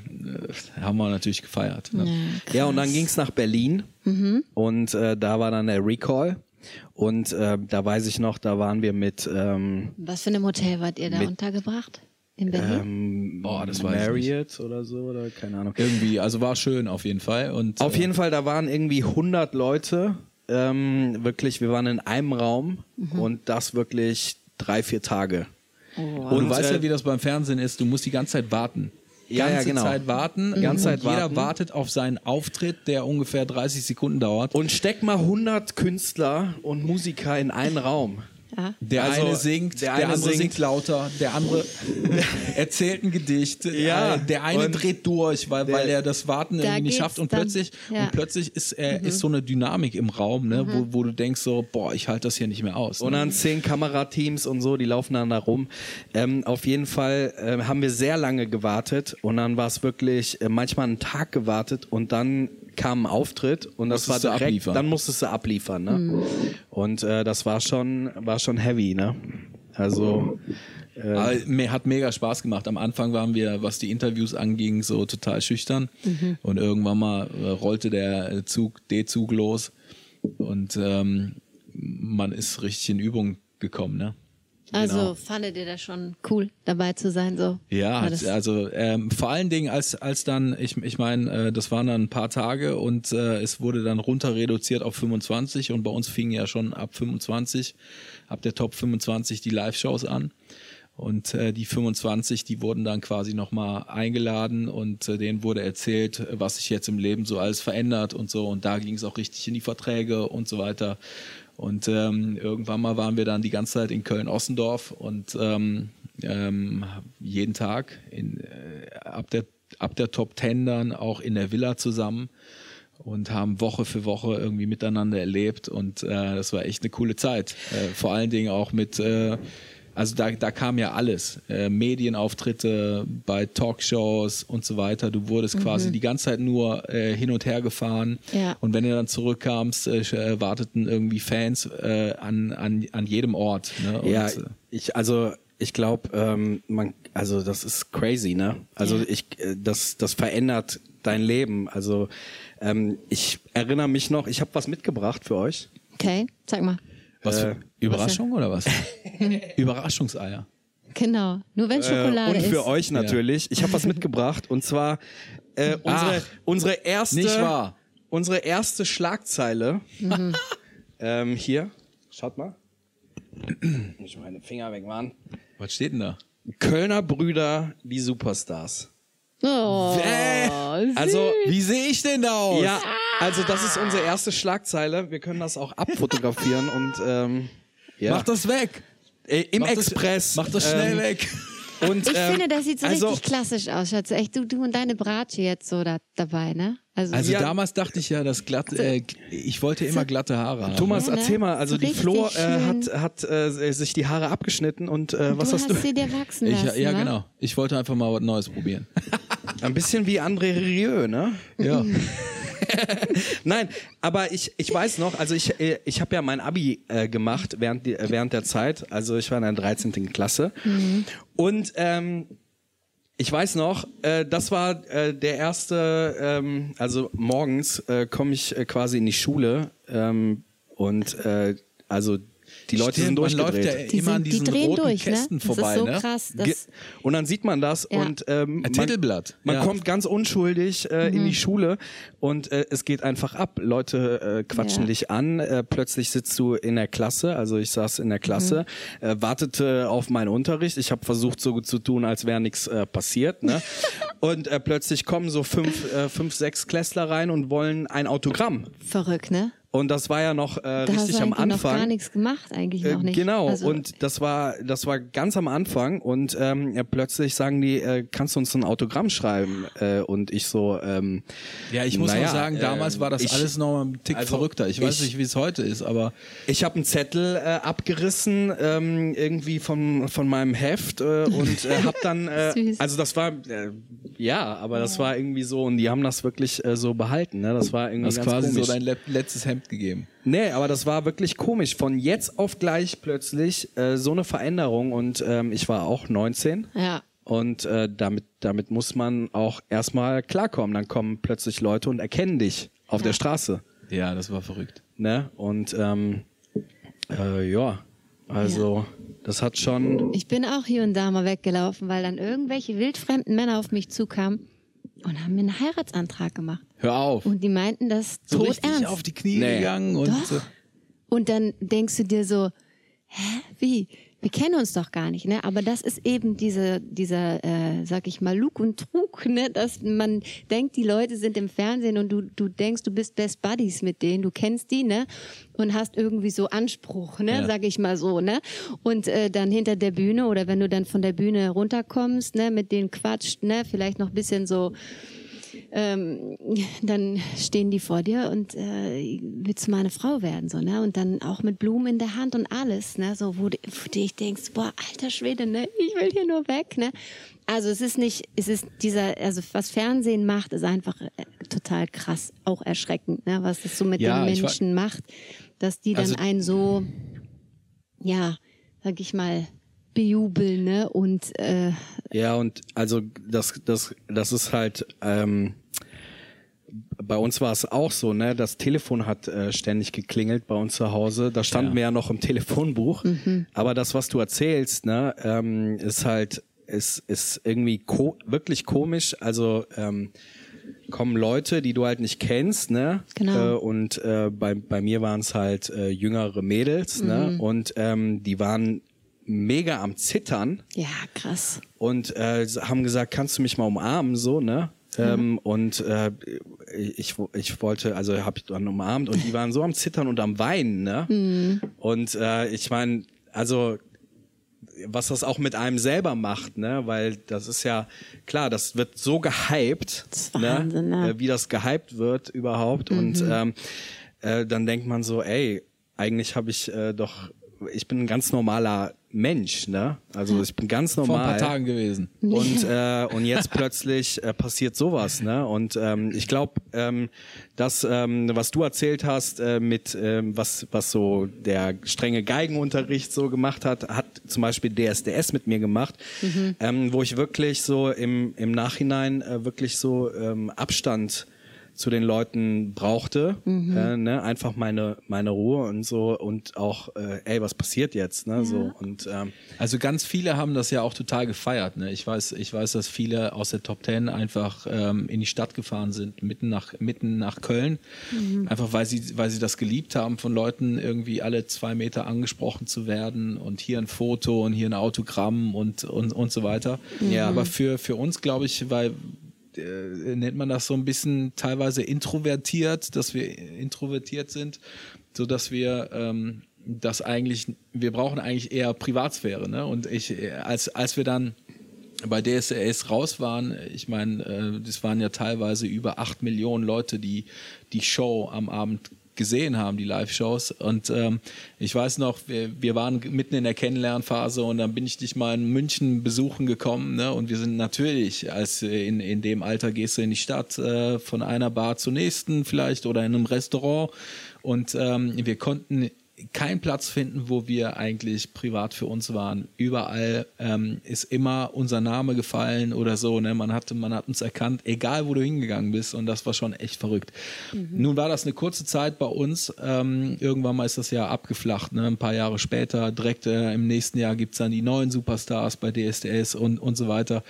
haben wir natürlich gefeiert. Ne? Ja, und dann ging's nach Berlin Mhm. und äh, da war dann der Recall und äh, da weiß ich noch, da waren wir mit ähm, Was für einem Hotel wart ihr da untergebracht? In Berlin? ähm, Boah, das weiß ich Marriott oder so oder keine Ahnung. Irgendwie, also war schön auf jeden Fall. Und, Auf äh, jeden Fall, da waren irgendwie 100 Leute. Ähm, wirklich, wir waren in einem Raum Mhm. und das wirklich drei, vier Tage. Und Und, du weißt ja, wie das beim Fernsehen ist. Du musst die ganze Zeit warten. Ja, ganze ja, genau. Zeit warten. Ganze und Zeit jeder warten. wartet auf seinen Auftritt, der ungefähr 30 Sekunden dauert. Und steck mal 100 Künstler und Musiker in einen Raum. Ja. Der Also, eine singt, der der, eine andere singt. singt. lauter, der andere (laughs) erzählt ein Gedicht, Ja, äh, der eine und dreht durch, weil, weil er das Warten Da irgendwie nicht schafft und dann- plötzlich, ja. Mhm. und plötzlich ist, äh, ist so eine Dynamik im Raum, ne, wo, wo du denkst so, boah, ich halte das hier nicht mehr aus. Und Ne? dann zehn Kamerateams und so, die laufen dann da rum. Ähm, auf jeden Fall äh, haben wir sehr lange gewartet und dann war es wirklich äh, manchmal einen Tag gewartet und dann kam ein Auftritt und das Musstest war direkt, abliefern. dann musstest du abliefern. Ne? Mhm. Und äh, das war schon, war schon heavy. Ne? Also Aber mir hat mega Spaß gemacht. Am Anfang waren wir, was die Interviews anging, so total schüchtern. Und irgendwann mal äh, rollte der Zug, D-Zug los. Und ähm, man ist richtig in Übung gekommen, ne? Also Genau. fandet ihr das schon cool, dabei zu sein? So? Ja, also ähm, vor allen Dingen als als dann ich ich meine, äh, das waren dann ein paar Tage und äh, es wurde dann runter reduziert auf 25 und bei uns fingen ja schon ab 25 ab der Top 25 die Live-Shows an. Und äh, die 25, die wurden dann quasi nochmal eingeladen und äh, denen wurde erzählt, äh, was sich jetzt im Leben so alles verändert und so. Und da ging es auch richtig in die Verträge und so weiter. Und ähm, irgendwann mal waren wir dann die ganze Zeit in Köln-Ossendorf und ähm, ähm, jeden Tag in, äh, ab, der, ab der Top Ten dann auch in der Villa zusammen und haben Woche für Woche irgendwie miteinander erlebt und äh, das war echt eine coole Zeit. Äh, vor allen Dingen auch mit, äh, also da, da kam ja alles, äh, Medienauftritte bei Talkshows und so weiter. Du wurdest quasi die ganze Zeit nur äh, hin und her gefahren Ja. und wenn du dann zurückkamst, äh, äh, warteten irgendwie Fans äh, an, an, an jedem Ort. Ne? Und, ja, äh, ich also ich glaube, ähm, man, also das ist crazy, ne? Also Ja. ich, äh, das, das verändert dein Leben. Also ähm, ich erinnere mich noch, ich habe was mitgebracht für euch. Okay, sag mal. Was für äh, Überraschung oder was? (laughs) Überraschungseier. Genau, nur wenn Äh, Schokolade und für ist. euch natürlich. Ich habe was mitgebracht und zwar äh, unsere, Ach, unsere erste, nicht wahr. unsere erste Schlagzeile. (laughs) ähm, hier, schaut mal. Muss ich meine Finger wegmachen. Was steht denn da? Kölner Brüder, die Superstars. Oh, Also, Wie sehe ich denn da aus? ja, also das ist unsere erste Schlagzeile. Wir können das auch abfotografieren und ähm, ja. Mach das weg. Äh, im Mach das- Express. Mach das schnell ähm, weg. Und, ich ähm, finde, das sieht so also, richtig klassisch aus, Schatz. Echt, du, du und deine Bratsche jetzt so da, dabei, ne? Also, Also Ja. damals dachte ich ja, dass glatt, äh, ich wollte immer glatte Haare haben. Thomas, Ja, ne? erzähl mal, also So die Flo äh, hat, hat äh, sich die Haare abgeschnitten und äh, was du hast hast du? sie dir wachsen Ich, lassen, ja, wa? genau. Ich wollte einfach mal was Neues probieren. (laughs) Ein bisschen wie André Rieu, ne? ja. (laughs) Nein, aber ich, ich weiß noch, also ich, ich habe ja mein Abi äh, gemacht während, die, äh, während der Zeit. Also ich war in der 13. Klasse. Und ähm, ich weiß noch, äh, das war äh, der erste, ähm, also morgens äh, komme ich äh, quasi in die Schule ähm, und äh, also die Leute Stimmt, sind man läuft durchgedreht. ja Die, immer an sind, die diesen drehen roten durch, Kästen ne? vorbei, das ist so ne? krass. Das, Und dann sieht man das Ja. und ähm, Ein man, Titelblatt. man Ja. kommt ganz unschuldig äh, in die Schule und äh, es geht einfach ab. Leute äh, quatschen Ja. dich an, äh, plötzlich sitzt du in der Klasse, also ich saß in der Klasse, äh, wartete auf meinen Unterricht. Ich habe versucht so gut zu tun, als wäre nichts äh, passiert. Ne? (laughs) und äh, plötzlich kommen so fünf, äh, fünf, sechs Klässler rein und wollen ein Autogramm. verrückt, ne? Und das war ja noch äh, Da hast richtig du am eigentlich noch gar Anfang. nichts gemacht, eigentlich Äh, noch nicht. Genau, Also, und das war, das war ganz am Anfang und ähm, ja, plötzlich sagen die, äh, kannst du uns ein Autogramm schreiben? Äh, und ich so, ähm, Ja, ich muss Naja, auch sagen, damals ähm, war das ich- alles noch ein Tick also verrückter. Ich weiß ich- nicht, wie es heute ist, aber ich habe einen Zettel äh, abgerissen ähm, irgendwie von von meinem Heft äh, und äh, hab dann, (laughs) äh, Süß. also das war, äh, ja, aber das war irgendwie so und die haben das wirklich äh, so behalten, ne? Das war irgendwie hast ganz quasi komisch. so dein le letztes Hemd gegeben. Nee, aber das war wirklich komisch. Von jetzt auf gleich plötzlich äh, so eine Veränderung und ähm, ich war auch 19. ja. Und äh, damit, damit muss man auch erstmal klarkommen. Dann kommen plötzlich Leute und erkennen dich auf der Straße. Ja, das war verrückt. Ne? Und ähm, äh, ja, also das hat schon. Ich bin auch hier und da mal weggelaufen, weil dann irgendwelche wildfremden Männer auf mich zukamen und haben mir einen Heiratsantrag gemacht. Hör auf. Und die meinten das so tot richtig ernst. auf die Knie Nee. gegangen und Doch. so. Und dann denkst du dir so, hä, wie? Wir kennen uns doch gar nicht, ne? Aber das ist eben diese, dieser, äh, sag ich mal, Lug und Trug, ne? Dass man denkt, die Leute sind im Fernsehen und du, du denkst, du bist Best Buddies mit denen, du kennst die, ne? Und hast irgendwie so Anspruch, ne? Ja. Sag ich mal so, ne? Und äh, dann hinter der Bühne oder wenn du dann von der Bühne runterkommst, ne? Mit denen quatscht, ne? Vielleicht noch ein bisschen so ähm, (laughs) dann stehen die vor dir und äh, willst du meine Frau werden, so, ne? Und dann auch mit Blumen in der Hand und alles, ne? So, wo, du- wo du dich denkst, boah, alter Schwede, ne? Ich will hier nur weg, ne? Also es ist nicht, es ist dieser, also was Fernsehen macht, ist einfach äh, total krass, auch erschreckend, ne? Was das so mit Ja, den Menschen macht, dass die dann Also- einen so, ja, sag ich mal, bejubeln, ne? Und äh, Ja, und also das, das, das ist halt. Ähm, bei uns war es auch so, ne? Das Telefon hat äh, ständig geklingelt bei uns zu Hause. Da standen Ja. wir ja noch im Telefonbuch. Aber das, was du erzählst, ne, ähm, ist halt, ist, ist irgendwie ko wirklich komisch. Also ähm, kommen Leute, die du halt nicht kennst, ne? Genau. Äh, und äh, bei, bei mir waren es halt äh, jüngere Mädels, ne? Und ähm, die waren mega am Zittern ja, krass. und äh, haben gesagt, kannst du mich mal umarmen, so, ne? Ähm, und äh, ich, ich wollte, also habe ich dann umarmt und die waren so am Zittern und am Weinen, ne? Und äh, ich meine, also was das auch mit einem selber macht, ne? Weil das ist ja klar, das wird so gehypt, Das ist Wahnsinn, ne? ne? Äh, wie das gehypt wird überhaupt. Und ähm, äh, dann denkt man so, ey, eigentlich habe ich äh, doch, ich bin ein ganz normaler Mensch, ne? Also ich bin ganz Vor ein normal. paar Tagen gewesen. Und, äh, und jetzt plötzlich äh, passiert sowas, ne? Und ähm, ich glaube, ähm, das, ähm, was du erzählt hast, äh, mit ähm, was, was so der strenge Geigenunterricht so gemacht hat, hat zum Beispiel DSDS mit mir gemacht, ähm, wo ich wirklich so im, im Nachhinein äh, wirklich so ähm, Abstand zu den Leuten brauchte. Mhm. Äh, ne? Einfach meine, meine Ruhe und so und auch, äh, ey, was passiert jetzt? Ne? So, und ähm, Also ganz viele haben das ja auch total gefeiert. Ne? Ich weiß, ich weiß, dass viele aus der Top Ten einfach ähm, in die Stadt gefahren sind, mitten nach mitten nach Köln, einfach weil sie weil sie das geliebt haben, von Leuten irgendwie alle zwei Meter angesprochen zu werden und hier ein Foto und hier ein Autogramm und und und so weiter. Ja. Aber für für uns glaube ich, weil äh, nennt man das so ein bisschen teilweise introvertiert, dass wir introvertiert sind, so dass wir ähm, das eigentlich, wir brauchen eigentlich eher Privatsphäre, ne? Und ich, äh, als als wir dann bei DSDS raus waren, ich meine, äh, das waren ja teilweise über acht Millionen Leute, die die Show am Abend gesehen haben, die Live-Shows. Und ähm, ich weiß noch, wir, wir waren mitten in der Kennenlernphase und dann bin ich dich mal in München besuchen gekommen. Ne? Und wir sind natürlich, als in, in dem Alter gehst du in die Stadt, äh, von einer Bar zur nächsten vielleicht oder in einem Restaurant. Und ähm, wir konnten keinen Platz finden, wo wir eigentlich privat für uns waren. Überall ähm, ist immer unser Name gefallen oder so. Ne? Man, hat, man hat uns erkannt, egal wo du hingegangen bist. Und das war schon echt verrückt. Nun war das eine kurze Zeit bei uns. Ähm, irgendwann mal ist das ja abgeflacht. Ne? Ein paar Jahre später, direkt äh, im nächsten Jahr gibt's dann die neuen Superstars bei DSDS und, und so weiter.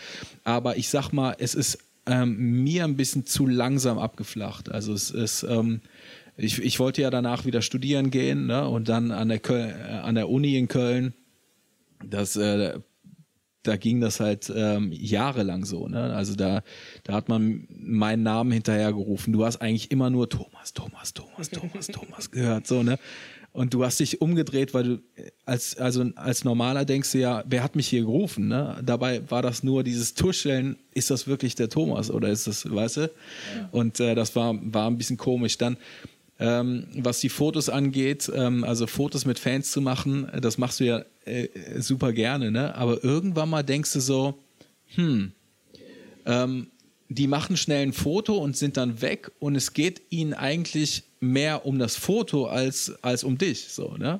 Aber ich sag mal, es ist ähm, mir ein bisschen zu langsam abgeflacht. Also es ist... Ähm, ich, ich wollte ja danach wieder studieren gehen ne? und dann an der, Köl äh, an der Uni in Köln, das, äh, da ging das halt ähm, jahrelang so. Ne? Also da, da hat man meinen Namen hinterhergerufen. Du hast eigentlich immer nur Thomas, Thomas, Thomas, Thomas, Thomas gehört. So, ne? Und du hast dich umgedreht, weil du als, also als Normaler denkst du ja, wer hat mich hier gerufen? Ne? Dabei war das nur dieses Tuscheln, ist das wirklich der Thomas oder ist das, weißt du? Und äh, das war, war ein bisschen komisch. Dann ähm, was die Fotos angeht, ähm, also Fotos mit Fans zu machen, äh, das machst du ja äh, super gerne, ne? Aber irgendwann mal denkst du so, hm, ähm, die machen schnell ein Foto und sind dann weg und es geht ihnen eigentlich mehr um das Foto als, als um dich, so, ne?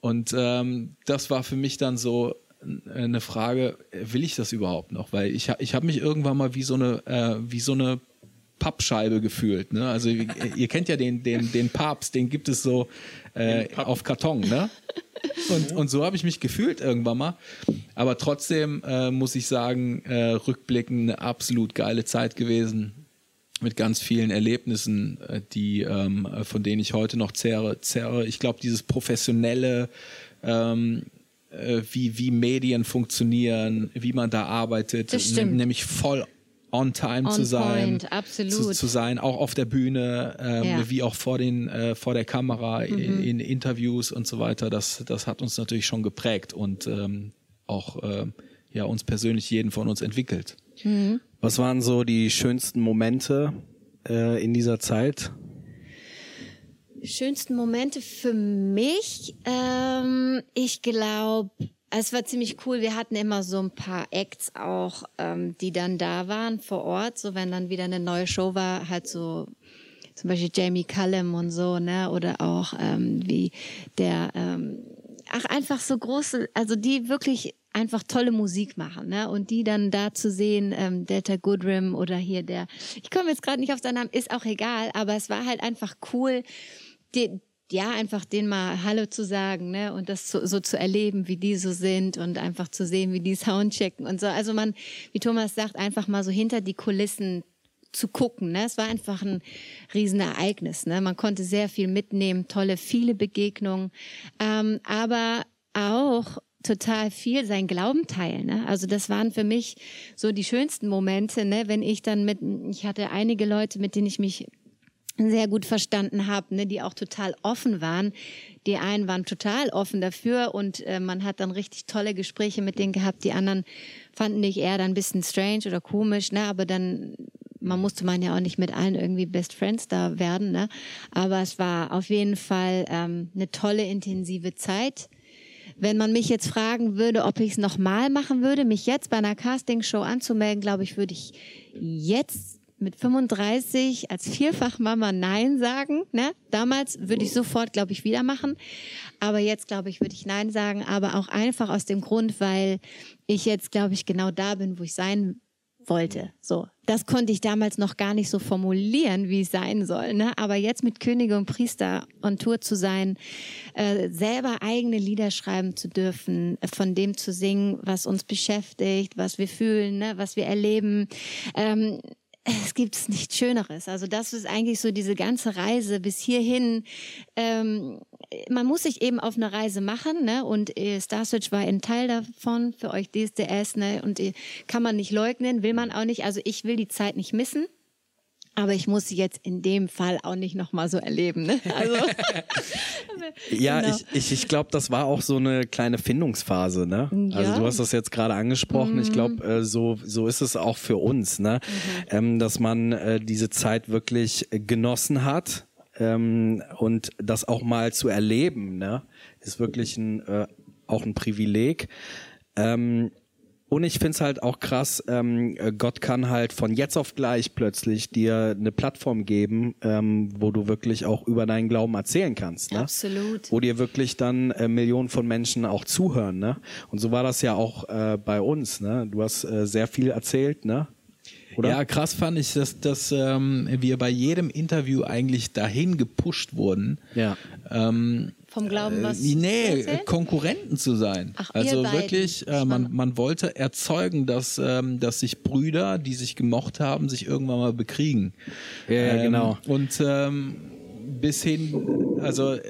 Und ähm, das war für mich dann so eine Frage, will ich das überhaupt noch? Weil ich, ich habe mich irgendwann mal wie so eine, äh, wie so eine Pappscheibe gefühlt. Ne? Also ihr, ihr kennt ja den, den, den Papst, den gibt es so äh, auf Karton. Ne? Und, und so habe ich mich gefühlt irgendwann mal. Aber trotzdem äh, muss ich sagen, äh, rückblickend eine absolut geile Zeit gewesen. Mit ganz vielen Erlebnissen, äh, die, ähm, äh, von denen ich heute noch zehre. zehre. Ich glaube, dieses professionelle, ähm, äh, wie, wie Medien funktionieren, wie man da arbeitet, nämlich voll on time On zu sein. Zu, zu sein, auch auf der Bühne, ähm, Ja. Mhm. wie auch vor den äh, vor der Kamera in, in Interviews und so weiter. Das das hat uns natürlich schon geprägt und ähm, auch äh, ja uns persönlich jeden von uns entwickelt. was waren so die schönsten Momente äh, in dieser Zeit? Schönsten Momente für mich, ähm, ich glaube, es war ziemlich cool. Wir hatten immer so ein paar Acts auch, ähm, die dann da waren vor Ort. So wenn dann wieder eine neue Show war, halt so zum Beispiel Jamie Cullum und so, ne? Oder auch ähm, wie der, ähm, ach einfach so große, also die wirklich einfach tolle Musik machen, ne? Und die dann da zu sehen, ähm, Delta Goodrim oder hier der, ich komme jetzt gerade nicht auf seinen Namen, ist auch egal, aber es war halt einfach cool, die, ja, einfach denen mal Hallo zu sagen, ne, und das so, so zu erleben, wie die so sind und einfach zu sehen, wie die Soundchecken und so. Also man, wie Thomas sagt, einfach mal so hinter die Kulissen zu gucken. Ne? Es war einfach ein Riesenereignis. Ne? Man konnte sehr viel mitnehmen, tolle, viele Begegnungen, ähm, aber auch total viel sein Glauben teilen. Ne? Also das waren für mich so die schönsten Momente, ne? wenn ich dann mit, ich hatte einige Leute, mit denen ich mich sehr gut verstanden habe, ne, die auch total offen waren. Die einen waren total offen dafür und äh, man hat dann richtig tolle Gespräche mit denen gehabt. Die anderen fanden dich eher dann ein bisschen strange oder komisch, ne, aber dann man musste man ja auch nicht mit allen irgendwie Best Friends da werden, ne? Aber es war auf jeden Fall ähm, eine tolle intensive Zeit. Wenn man mich jetzt fragen würde, ob ich es nochmal machen würde, mich jetzt bei einer Castingshow anzumelden, glaube ich, würde ich jetzt mit 35 als Vierfachmama Nein sagen. Ne? Damals würde ich sofort, glaube ich, wieder machen. Aber jetzt, glaube ich, würde ich Nein sagen. Aber auch einfach aus dem Grund, weil ich jetzt, glaube ich, genau da bin, wo ich sein wollte. So, das konnte ich damals noch gar nicht so formulieren, wie es sein soll. Ne? Aber jetzt mit Könige und Priester on Tour zu sein, äh, selber eigene Lieder schreiben zu dürfen, äh, von dem zu singen, was uns beschäftigt, was wir fühlen, ne? was wir erleben. Ähm, es gibt nichts Schöneres. Also das ist eigentlich so diese ganze Reise bis hierhin. Ähm, man muss sich eben auf eine Reise machen, ne? Und äh, Star Search war ein Teil davon für euch DSDS, ne? Und äh, kann man nicht leugnen, will man auch nicht. Also ich will die Zeit nicht missen. Aber ich muss sie jetzt in dem Fall auch nicht nochmal so erleben. Ne? Also, (laughs) ja, genau. ich, ich, ich glaube, das war auch so eine kleine Findungsphase. Ne? Ja. Also du hast das jetzt gerade angesprochen. Ich glaube, äh, so, so ist es auch für uns, ne? Ähm, dass man äh, diese Zeit wirklich genossen hat. Ähm, und das auch mal zu erleben, ne, ist wirklich ein, äh, auch ein Privileg. Ähm, und ich find's halt auch krass, ähm, äh, Gott kann halt von jetzt auf gleich plötzlich dir eine Plattform geben, ähm, wo du wirklich auch über deinen Glauben erzählen kannst. Ne? Absolut. Wo dir wirklich dann äh, Millionen von Menschen auch zuhören. Ne? Und so war das ja auch äh, bei uns. Ne? Du hast äh, sehr viel erzählt, ne? Oder? Ja, krass fand ich, dass, dass ähm, wir bei jedem Interview eigentlich dahin gepusht wurden. Ja. Ähm, Vom Glauben was äh, nee, erzählen? Konkurrenten zu sein. Ach, ihr also beiden. wirklich, äh, man, man wollte erzeugen, dass, ähm, dass sich Brüder, die sich gemocht haben, sich irgendwann mal bekriegen. Ja, ja, Ähm, genau. Und ähm, bis hin, also äh,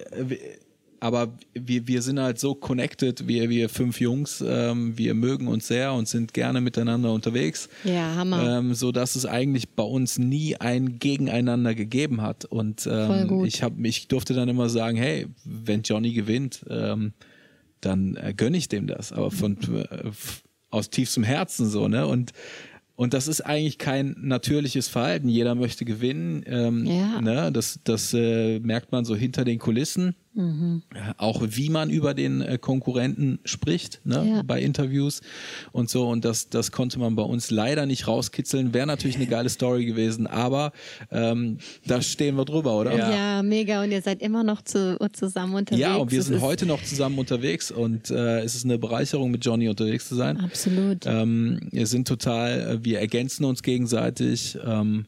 aber wir, wir sind halt so connected, wir, wir fünf Jungs, ähm, wir mögen uns sehr und sind gerne miteinander unterwegs. Ja, Hammer. Ähm, so dass es eigentlich bei uns nie ein Gegeneinander gegeben hat. Und ähm, ich, hab, ich durfte dann immer sagen, hey, wenn Johnny gewinnt, ähm, dann äh, gönne ich dem das. Aber von äh, aus tiefstem Herzen so, ne? Und und das ist eigentlich kein natürliches Verhalten. Jeder möchte gewinnen. Ähm, Ja. ne? Das, das äh, merkt man so hinter den Kulissen. Mhm. Auch wie man über den äh, Konkurrenten spricht, ne? Ja. bei Interviews und so. Und das, das konnte man bei uns leider nicht rauskitzeln. Wäre natürlich eine geile Story gewesen, aber ähm, da stehen wir drüber, oder? ja. mega. Und ihr seid immer noch zu, zusammen unterwegs. Ja, und wir Das sind heute noch zusammen unterwegs und äh, es ist eine Bereicherung, mit Johnny unterwegs zu sein. Absolut. Ähm, wir sind total, äh, wir ergänzen uns gegenseitig. Ähm,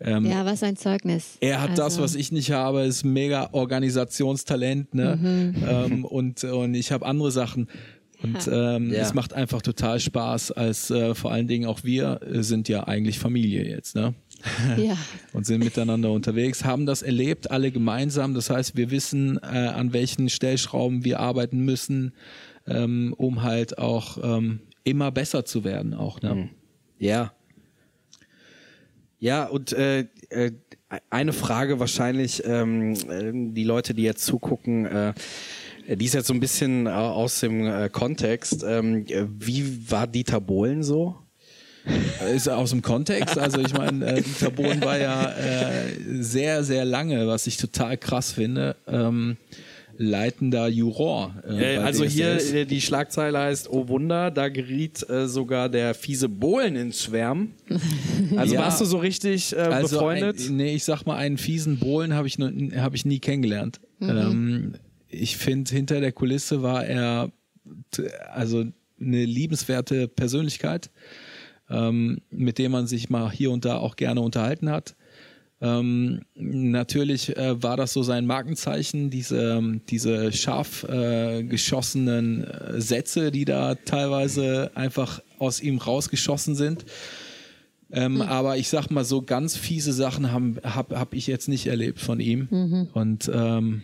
ähm, ja, was ein Zeugnis. er hat das, Also, was ich nicht habe, ist mega Organisationstalent, ne? Mhm. (laughs) Ähm, und, und ich habe andere Sachen. Und ähm, Ja. es macht einfach total Spaß, als äh, vor allen Dingen auch wir äh, sind ja eigentlich Familie jetzt, ne? (laughs) Ja, (laughs) und sind miteinander unterwegs, haben das erlebt, alle gemeinsam. Das heißt, wir wissen, äh, an welchen Stellschrauben wir arbeiten müssen, ähm, um halt auch ähm, immer besser zu werden, auch. Ne? Ja. Ja, und äh, äh, eine Frage wahrscheinlich, ähm, äh, die Leute, die jetzt zugucken, äh, die ist jetzt so ein bisschen äh, aus dem äh, Kontext. Ähm, äh, wie war Dieter Bohlen so? Ist aus dem Kontext. Also ich meine, äh, Dieter Bohlen war ja äh, sehr, sehr lange, was ich total krass finde, ähm, leitender Juror. Äh, Äh, bei also hier DSDS. äh, die Schlagzeile heißt, oh Wunder, da geriet äh, sogar der fiese Bohlen ins Schwärmen. (laughs) Also Ja. warst du so richtig äh, also befreundet? Ein, nee, ich sag mal, einen fiesen Bohlen habe ich, noch- hab ich nie kennengelernt. Ähm, ich finde, hinter der Kulisse war er also eine liebenswerte Persönlichkeit, ähm, mit dem man sich mal hier und da auch gerne unterhalten hat. Ähm, natürlich äh, war das so sein Markenzeichen, diese, diese scharf äh, geschossenen äh, Sätze, die da teilweise einfach aus ihm rausgeschossen sind. Ähm, Aber ich sag mal, so ganz fiese Sachen habe hab, hab ich jetzt nicht erlebt von ihm. Und ähm,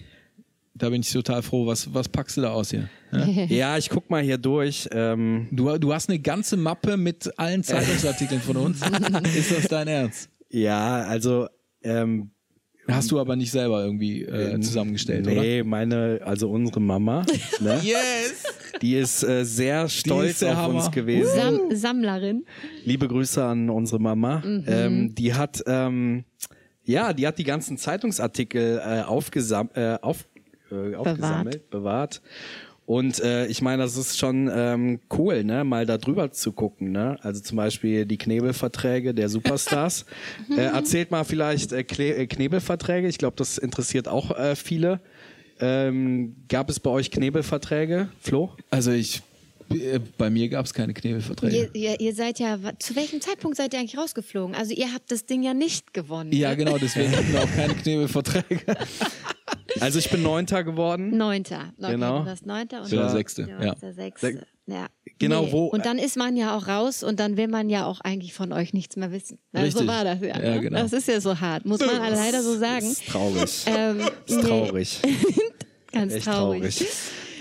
da bin ich total froh. Was, was packst du da aus hier? Ja? (laughs) ja, ich guck mal hier durch. Ähm, Du, du hast eine ganze Mappe mit allen (laughs) Zeitungsartikeln von uns. Ist das dein Ernst? ja, also ähm, Hast du aber nicht selber irgendwie äh, zusammengestellt, oder? nee, meine, also unsere Mama, ne? (laughs) Yes! die ist äh, sehr stolz auf Hammer. uns gewesen. Sam Sammlerin. Liebe Grüße an unsere Mama. Ähm, die hat, ähm, ja, die hat die ganzen Zeitungsartikel äh, aufgesam äh, auf, äh, aufgesammelt, bewahrt. Und äh, ich meine, das ist schon ähm, cool, ne, mal da drüber zu gucken, ne? Also zum Beispiel die Knebelverträge der Superstars. (laughs) äh, erzählt mal vielleicht äh, Kle äh, Knebelverträge. Ich glaube, das interessiert auch äh, viele. Ähm, gab es bei euch Knebelverträge, Flo? Also ich Äh, Bei mir gab es keine Knebelverträge. Ihr, ihr, ihr seid ja, zu welchem Zeitpunkt seid ihr eigentlich rausgeflogen? Also ihr habt das Ding ja nicht gewonnen. Ja, ne? genau, deswegen hatten wir auch keine (laughs) Knebelverträge. (laughs) Also ich bin Neunter geworden. Neunter. Okay, Genau. Du warst Neunter und der Sechste, du warst der Sechste. Ja. Genau, wo- Und dann ist man ja auch raus und dann will man ja auch eigentlich von euch nichts mehr wissen. Also so Richtig. war das ja. Ja, ne? genau. Das ist ja so hart, muss man leider so sagen. Ist traurig. (laughs) Ähm, ist nee, traurig. (laughs) ganz Echt traurig. traurig.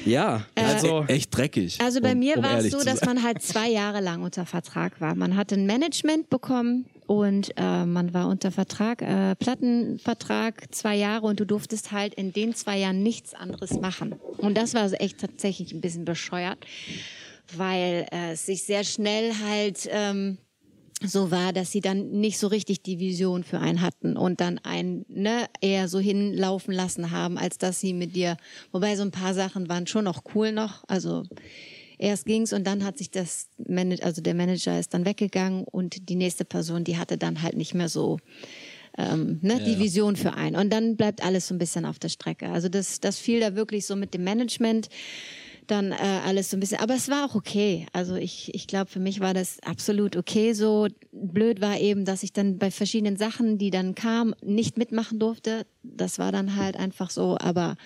Ja, also Echt dreckig. Also bei um- mir um war es so, dass man halt zwei Jahre lang unter Vertrag war. Man hatte ein Management bekommen und äh, man war unter Vertrag, äh, Plattenvertrag zwei Jahre und du durftest halt in den zwei Jahren nichts anderes machen. Und das war echt tatsächlich ein bisschen bescheuert, weil äh, es sich sehr schnell halt ähm, so war, dass sie dann nicht so richtig die Vision für einen hatten und dann einen ne, eher so hinlaufen lassen haben, als dass sie mit dir, wobei so ein paar Sachen waren schon noch cool noch, also erst ging's und dann hat sich das Manager, also der Manager ist dann weggegangen und die nächste Person, die hatte dann halt nicht mehr so ähm, ne, die Vision für einen. Und dann bleibt alles so ein bisschen auf der Strecke. Also das, das fiel da wirklich so mit dem Management dann äh, alles so ein bisschen. Aber es war auch okay. Also ich, ich glaube, für mich war das absolut okay so. Blöd war eben, dass ich dann bei verschiedenen Sachen, die dann kamen, nicht mitmachen durfte. Das war dann halt einfach so, aber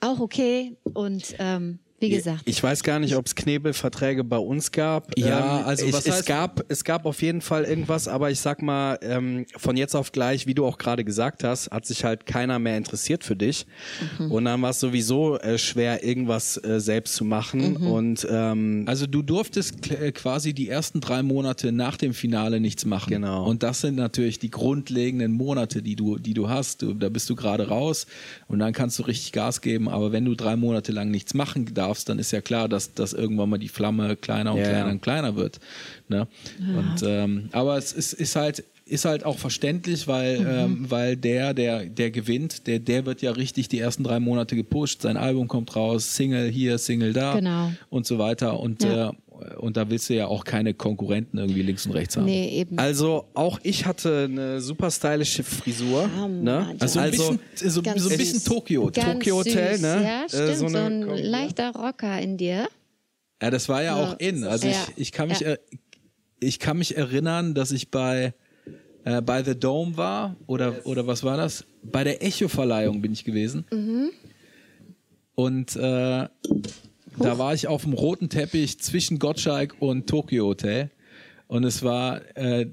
auch okay. Und ähm, wie gesagt. Ich weiß gar nicht, ob es Knebelverträge bei uns gab. Ja, ähm, also ich, was es gab es gab auf jeden Fall irgendwas, aber ich sag mal ähm, von jetzt auf gleich, wie du auch gerade gesagt hast, hat sich halt keiner mehr interessiert für dich Mhm. und dann war es sowieso äh, schwer irgendwas äh, selbst zu machen Mhm. und ähm, Also du durftest äh, quasi die ersten drei Monate nach dem Finale nichts machen. Genau. Und das sind natürlich die grundlegenden Monate, die du, die du hast. Du, da bist du gerade raus und dann kannst du richtig Gas geben. Aber wenn du drei Monate lang nichts machen darfst, dann ist ja klar, dass, dass irgendwann mal die Flamme kleiner und Ja, kleiner ja. und kleiner wird. Ne? Und ähm, aber es ist, ist halt ist halt auch verständlich, weil, Mhm. ähm, weil der, der, der gewinnt, der, der wird ja richtig die ersten drei Monate gepusht. Sein Album kommt raus, Single hier, Single da Genau. und so weiter. Und, Ja. äh, und da willst du ja auch keine Konkurrenten irgendwie links und rechts haben. nee, eben. also auch ich hatte eine super stylische Frisur. Oh, ne? Mann. Also, ein bisschen, so, Ganz so ein bisschen süß. Tokio. Ganz Tokyo Hotel, süß. ne? Ja, Äh, stimmt. so so, eine ein Kom- leichter Rocker in dir. Ja, das war ja Ja. auch in. Also Ja. ich, ich kann mich, Ja. ich kann mich erinnern, dass ich bei äh, bei The Dome war oder oder was war das? Bei der Echo-Verleihung bin ich gewesen. Mhm. Und äh, da war ich auf dem roten Teppich zwischen Gottschalk und Tokyo Hotel und es war äh,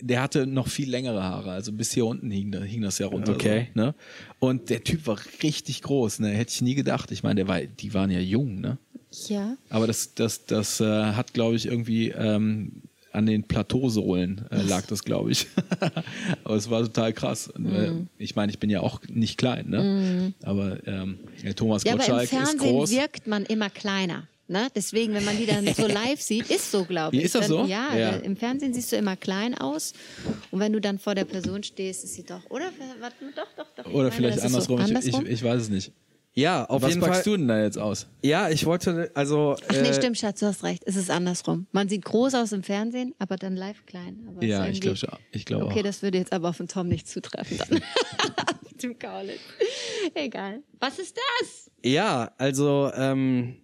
der hatte noch viel längere Haare, also bis hier unten hing, hing das ja runter. Okay. So, ne? Und der Typ war richtig groß, ne? Hätte ich nie gedacht. Ich meine, der war, die waren ja jung, ne? Ja. Aber das, das, das äh, hat, glaube ich, irgendwie ähm, an den Plateausohlen äh, lag das, glaube ich. (laughs) Aber es war total krass. Äh, Mhm. ich meine, ich bin ja auch nicht klein, ne? Aber ähm, Thomas Ja, aber im Gottschalk ist Fernsehen groß. wirkt man immer kleiner. Ne? Deswegen, wenn man die dann so (laughs) live sieht, ist so, glaube ich. ist das dann, so? Ja, Ja. Im Fernsehen siehst du immer klein aus. Und wenn du dann vor der Person stehst, ist sie doch, oder? Doch, doch, doch. Ich Oder meine, vielleicht andersrum. So Ich, andersrum. ich, ich weiß es nicht. Ja, auf Was jeden Fall. packst du denn da jetzt aus? Ja, ich wollte also Ach nee, äh, stimmt, Schatz, du hast recht. Es ist andersrum. Man sieht groß aus im Fernsehen, aber dann live klein. Aber Ja, ich glaube ich glaub Okay, auch. das würde jetzt aber auf den Tom nicht zutreffen dann. (laughs) auf dem Kaulitz. Egal. Was ist das? Ja, also ähm,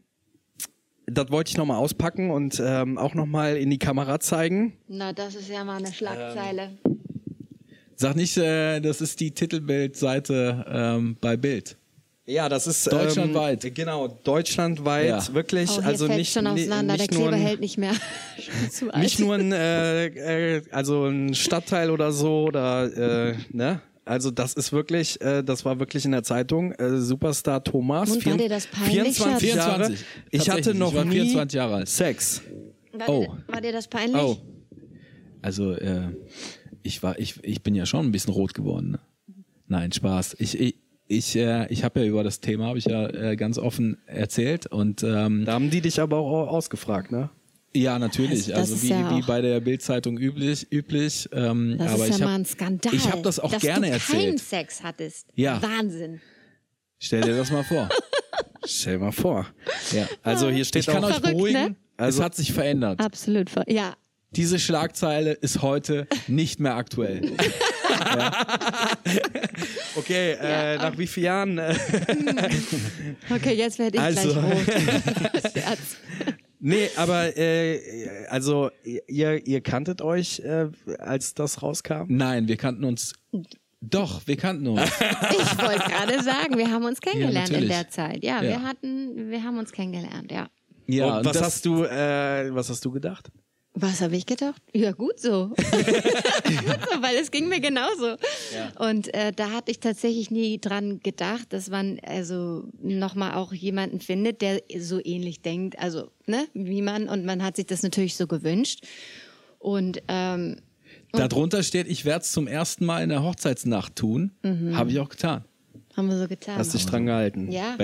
das wollte ich nochmal auspacken und ähm, auch nochmal in die Kamera zeigen. Na, das ist ja mal eine Schlagzeile. Sag nicht, äh, das ist die Titelbildseite ähm, bei Bild. Ja, das ist Deutschlandweit. Ähm, genau, deutschlandweit, Ja. wirklich. Oh, hier also fällt nicht, schon auseinander. Der nicht, nur Kleber ein, hält nicht mehr. (laughs) Zu (laughs) alt. nicht nur ein, äh, äh, also ein Stadtteil oder so oder äh, ne? Also das ist wirklich, äh, das war wirklich in der Zeitung. Äh, Superstar Thomas. Und war dir das peinlich, 24 Schatz? Jahre. 24. Ich hatte noch ich war nie 24 Jahre alt. Sex. War, Oh. dir, war dir das peinlich? Oh. Also, äh, ich war, ich, ich bin ja schon ein bisschen rot geworden. Ne? Nein, Spaß. Ich, ich, ich, äh, ich habe ja über das Thema, habe ich ja äh, ganz offen erzählt und ähm, Da haben die dich aber auch ausgefragt, ne? ja, natürlich. Also ist wie, ja wie bei der Bildzeitung üblich, üblich. Ähm, Das aber ist ja ich mal hab, ein Skandal. Ich habe das auch dass gerne du keinen erzählt. Sex hattest. Ja. Wahnsinn. Stell dir das mal vor. (laughs) Stell mal vor. Ja. Also hier steht Ich kann auch, euch Verrückt, beruhigen, ne? es Also- hat sich verändert. Absolut. ver- Ja. Diese Schlagzeile ist heute nicht mehr aktuell. (laughs) (laughs) okay, äh, nach wie vielen Jahren? Äh, (laughs) Okay, jetzt werde ich Also- gleich rot. (laughs) Nee, aber äh, also ihr, ihr kanntet euch, äh, als das rauskam? Nein, wir kannten uns. Doch, wir kannten uns. Ich wollte gerade sagen, wir haben uns kennengelernt in natürlich. der Zeit. Ja, Ja. wir hatten, wir haben uns kennengelernt, ja. Ja, und was das- hast du, äh, was hast du gedacht? Was habe ich gedacht? Ja, gut so. gut (laughs) so, weil es ging mir genauso. Und äh, da hatte ich tatsächlich nie dran gedacht, dass man also nochmal auch jemanden findet, der so ähnlich denkt, also ne, wie man. Und man hat sich das natürlich so gewünscht. Und ähm, Darunter steht, ich werde es zum ersten Mal in der Hochzeitsnacht tun. Mhm. Habe ich auch getan. Haben wir so getan. Hast dich dran gehalten? ja,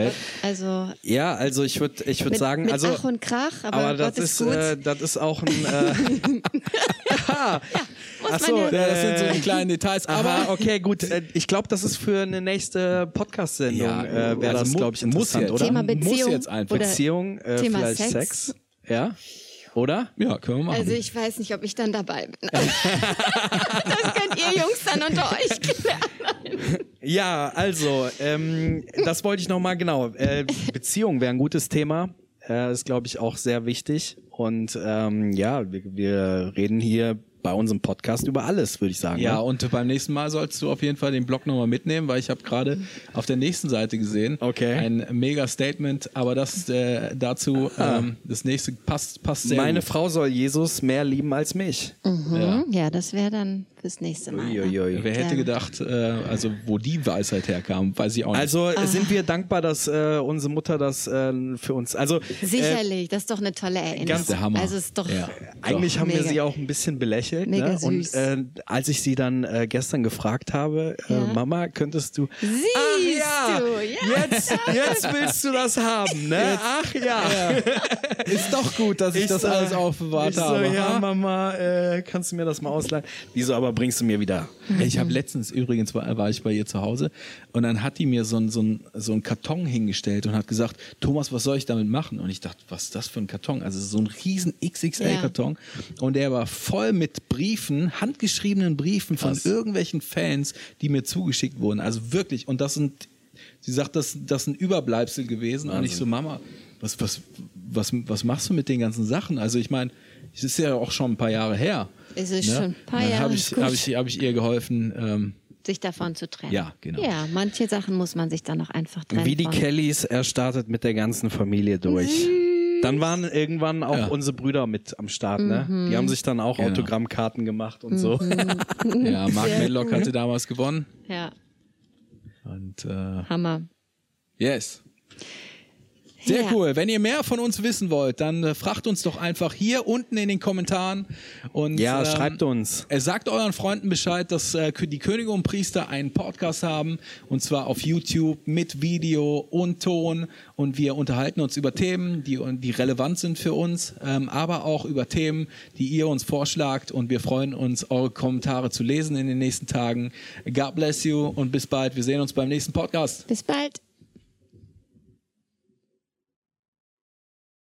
also Ja, also ich würde ich würd mit, sagen, mit also Ach und Krach, aber, aber das Gott ist, ist gut. äh, das ist auch ein äh, (laughs) (laughs) ja, Muss ach so, man ja- das sind so die (laughs) kleinen Details. Aber Aber okay, gut. Äh, Ich glaube, das ist für eine nächste Podcast-Sendung. Ja, äh, Wäre das, glaube ich, muss interessant, jetzt. oder? Thema Muss Beziehung jetzt einfach. oder Beziehung, äh, Thema vielleicht Sex. Sex. Ja? Oder? ja, können wir machen. Also ich weiß nicht, ob ich dann dabei bin. (laughs) das könnt ihr Jungs dann unter euch klären. Ja, also, ähm, das wollte ich nochmal, genau. Äh, Beziehung wäre ein gutes Thema. Äh, ist, glaube ich, auch sehr wichtig. Und ähm, ja, wir, wir reden hier bei unserem Podcast über alles, würde ich sagen. Ja, ne? und beim nächsten Mal sollst du auf jeden Fall den Blog nochmal mitnehmen, weil ich habe gerade auf der nächsten Seite gesehen Okay. ein mega Statement, aber das äh, dazu ähm, das nächste passt passt sehr Meine gut. Frau soll Jesus mehr lieben als mich. Ja. Mhm. Ja, das wäre dann fürs nächste Mal. ne? Uiuiui. Wer hätte Ja. gedacht, äh, also wo die Weisheit herkam, weiß ich auch nicht. Also sind wir dankbar, dass äh, unsere Mutter das äh, für uns. Also äh, Sicherlich, das ist doch eine tolle Erinnerung. Ganz der Hammer. Also ist doch Ja. Eigentlich haben wir Mega. sie auch ein bisschen belächelt. Mega ne? Und süß. äh, als ich sie dann äh, gestern gefragt habe, äh, Ja. Mama, könntest du. Siehst Ach ja, du, ja. Jetzt, jetzt willst du das haben, ne? Ach ja. (laughs) ist doch gut, dass ich, das so- alles aufbewahrt ich so, habe. Ja, ha? Mama, äh, kannst du mir das mal ausleihen? Wieso aber bringst du mir wieder? Ich habe letztens übrigens war, war ich bei ihr zu Hause und dann hat die mir so einen so ein, so ein Karton hingestellt und hat gesagt, Thomas, was soll ich damit machen? Und ich dachte, was ist das für ein Karton? Also so ein riesen XXL-Karton und der war voll mit Briefen, handgeschriebenen Briefen von irgendwelchen Fans, die mir zugeschickt wurden. Also wirklich und das sind, sie sagt, das, das sind Überbleibsel gewesen und ich so, Mama, was, was, was, was machst du mit den ganzen Sachen? Also ich meine, es ist ja auch schon ein paar Jahre her. Es ist schon ein paar Dann Jahre, habe ich, gut. hab ich, hab ich ihr geholfen. Ähm, sich davon zu trennen. Ja, genau. Ja, manche Sachen muss man sich dann auch einfach trennen. Wie die von. Kellys, er startet mit der ganzen Familie durch. Dann waren irgendwann auch Ja. unsere Brüder mit am Start, ne? Mhm. Die haben sich dann auch Genau. Autogrammkarten gemacht und so. (laughs) Ja, Mark Medlock hatte damals gewonnen. Ja, Und äh, Hammer. yes. Sehr Ja. cool. Wenn ihr mehr von uns wissen wollt, dann äh, fragt uns doch einfach hier unten in den Kommentaren. Und, Ja, ähm, schreibt uns. Äh, sagt euren Freunden Bescheid, dass äh, die Könige und Priester einen Podcast haben. Und zwar auf YouTube mit Video und Ton. Und wir unterhalten uns über Themen, die, die relevant sind für uns, ähm, aber auch über Themen, die ihr uns vorschlagt. Und wir freuen uns, eure Kommentare zu lesen in den nächsten Tagen. God bless you und bis bald. Wir sehen uns beim nächsten Podcast. Bis bald.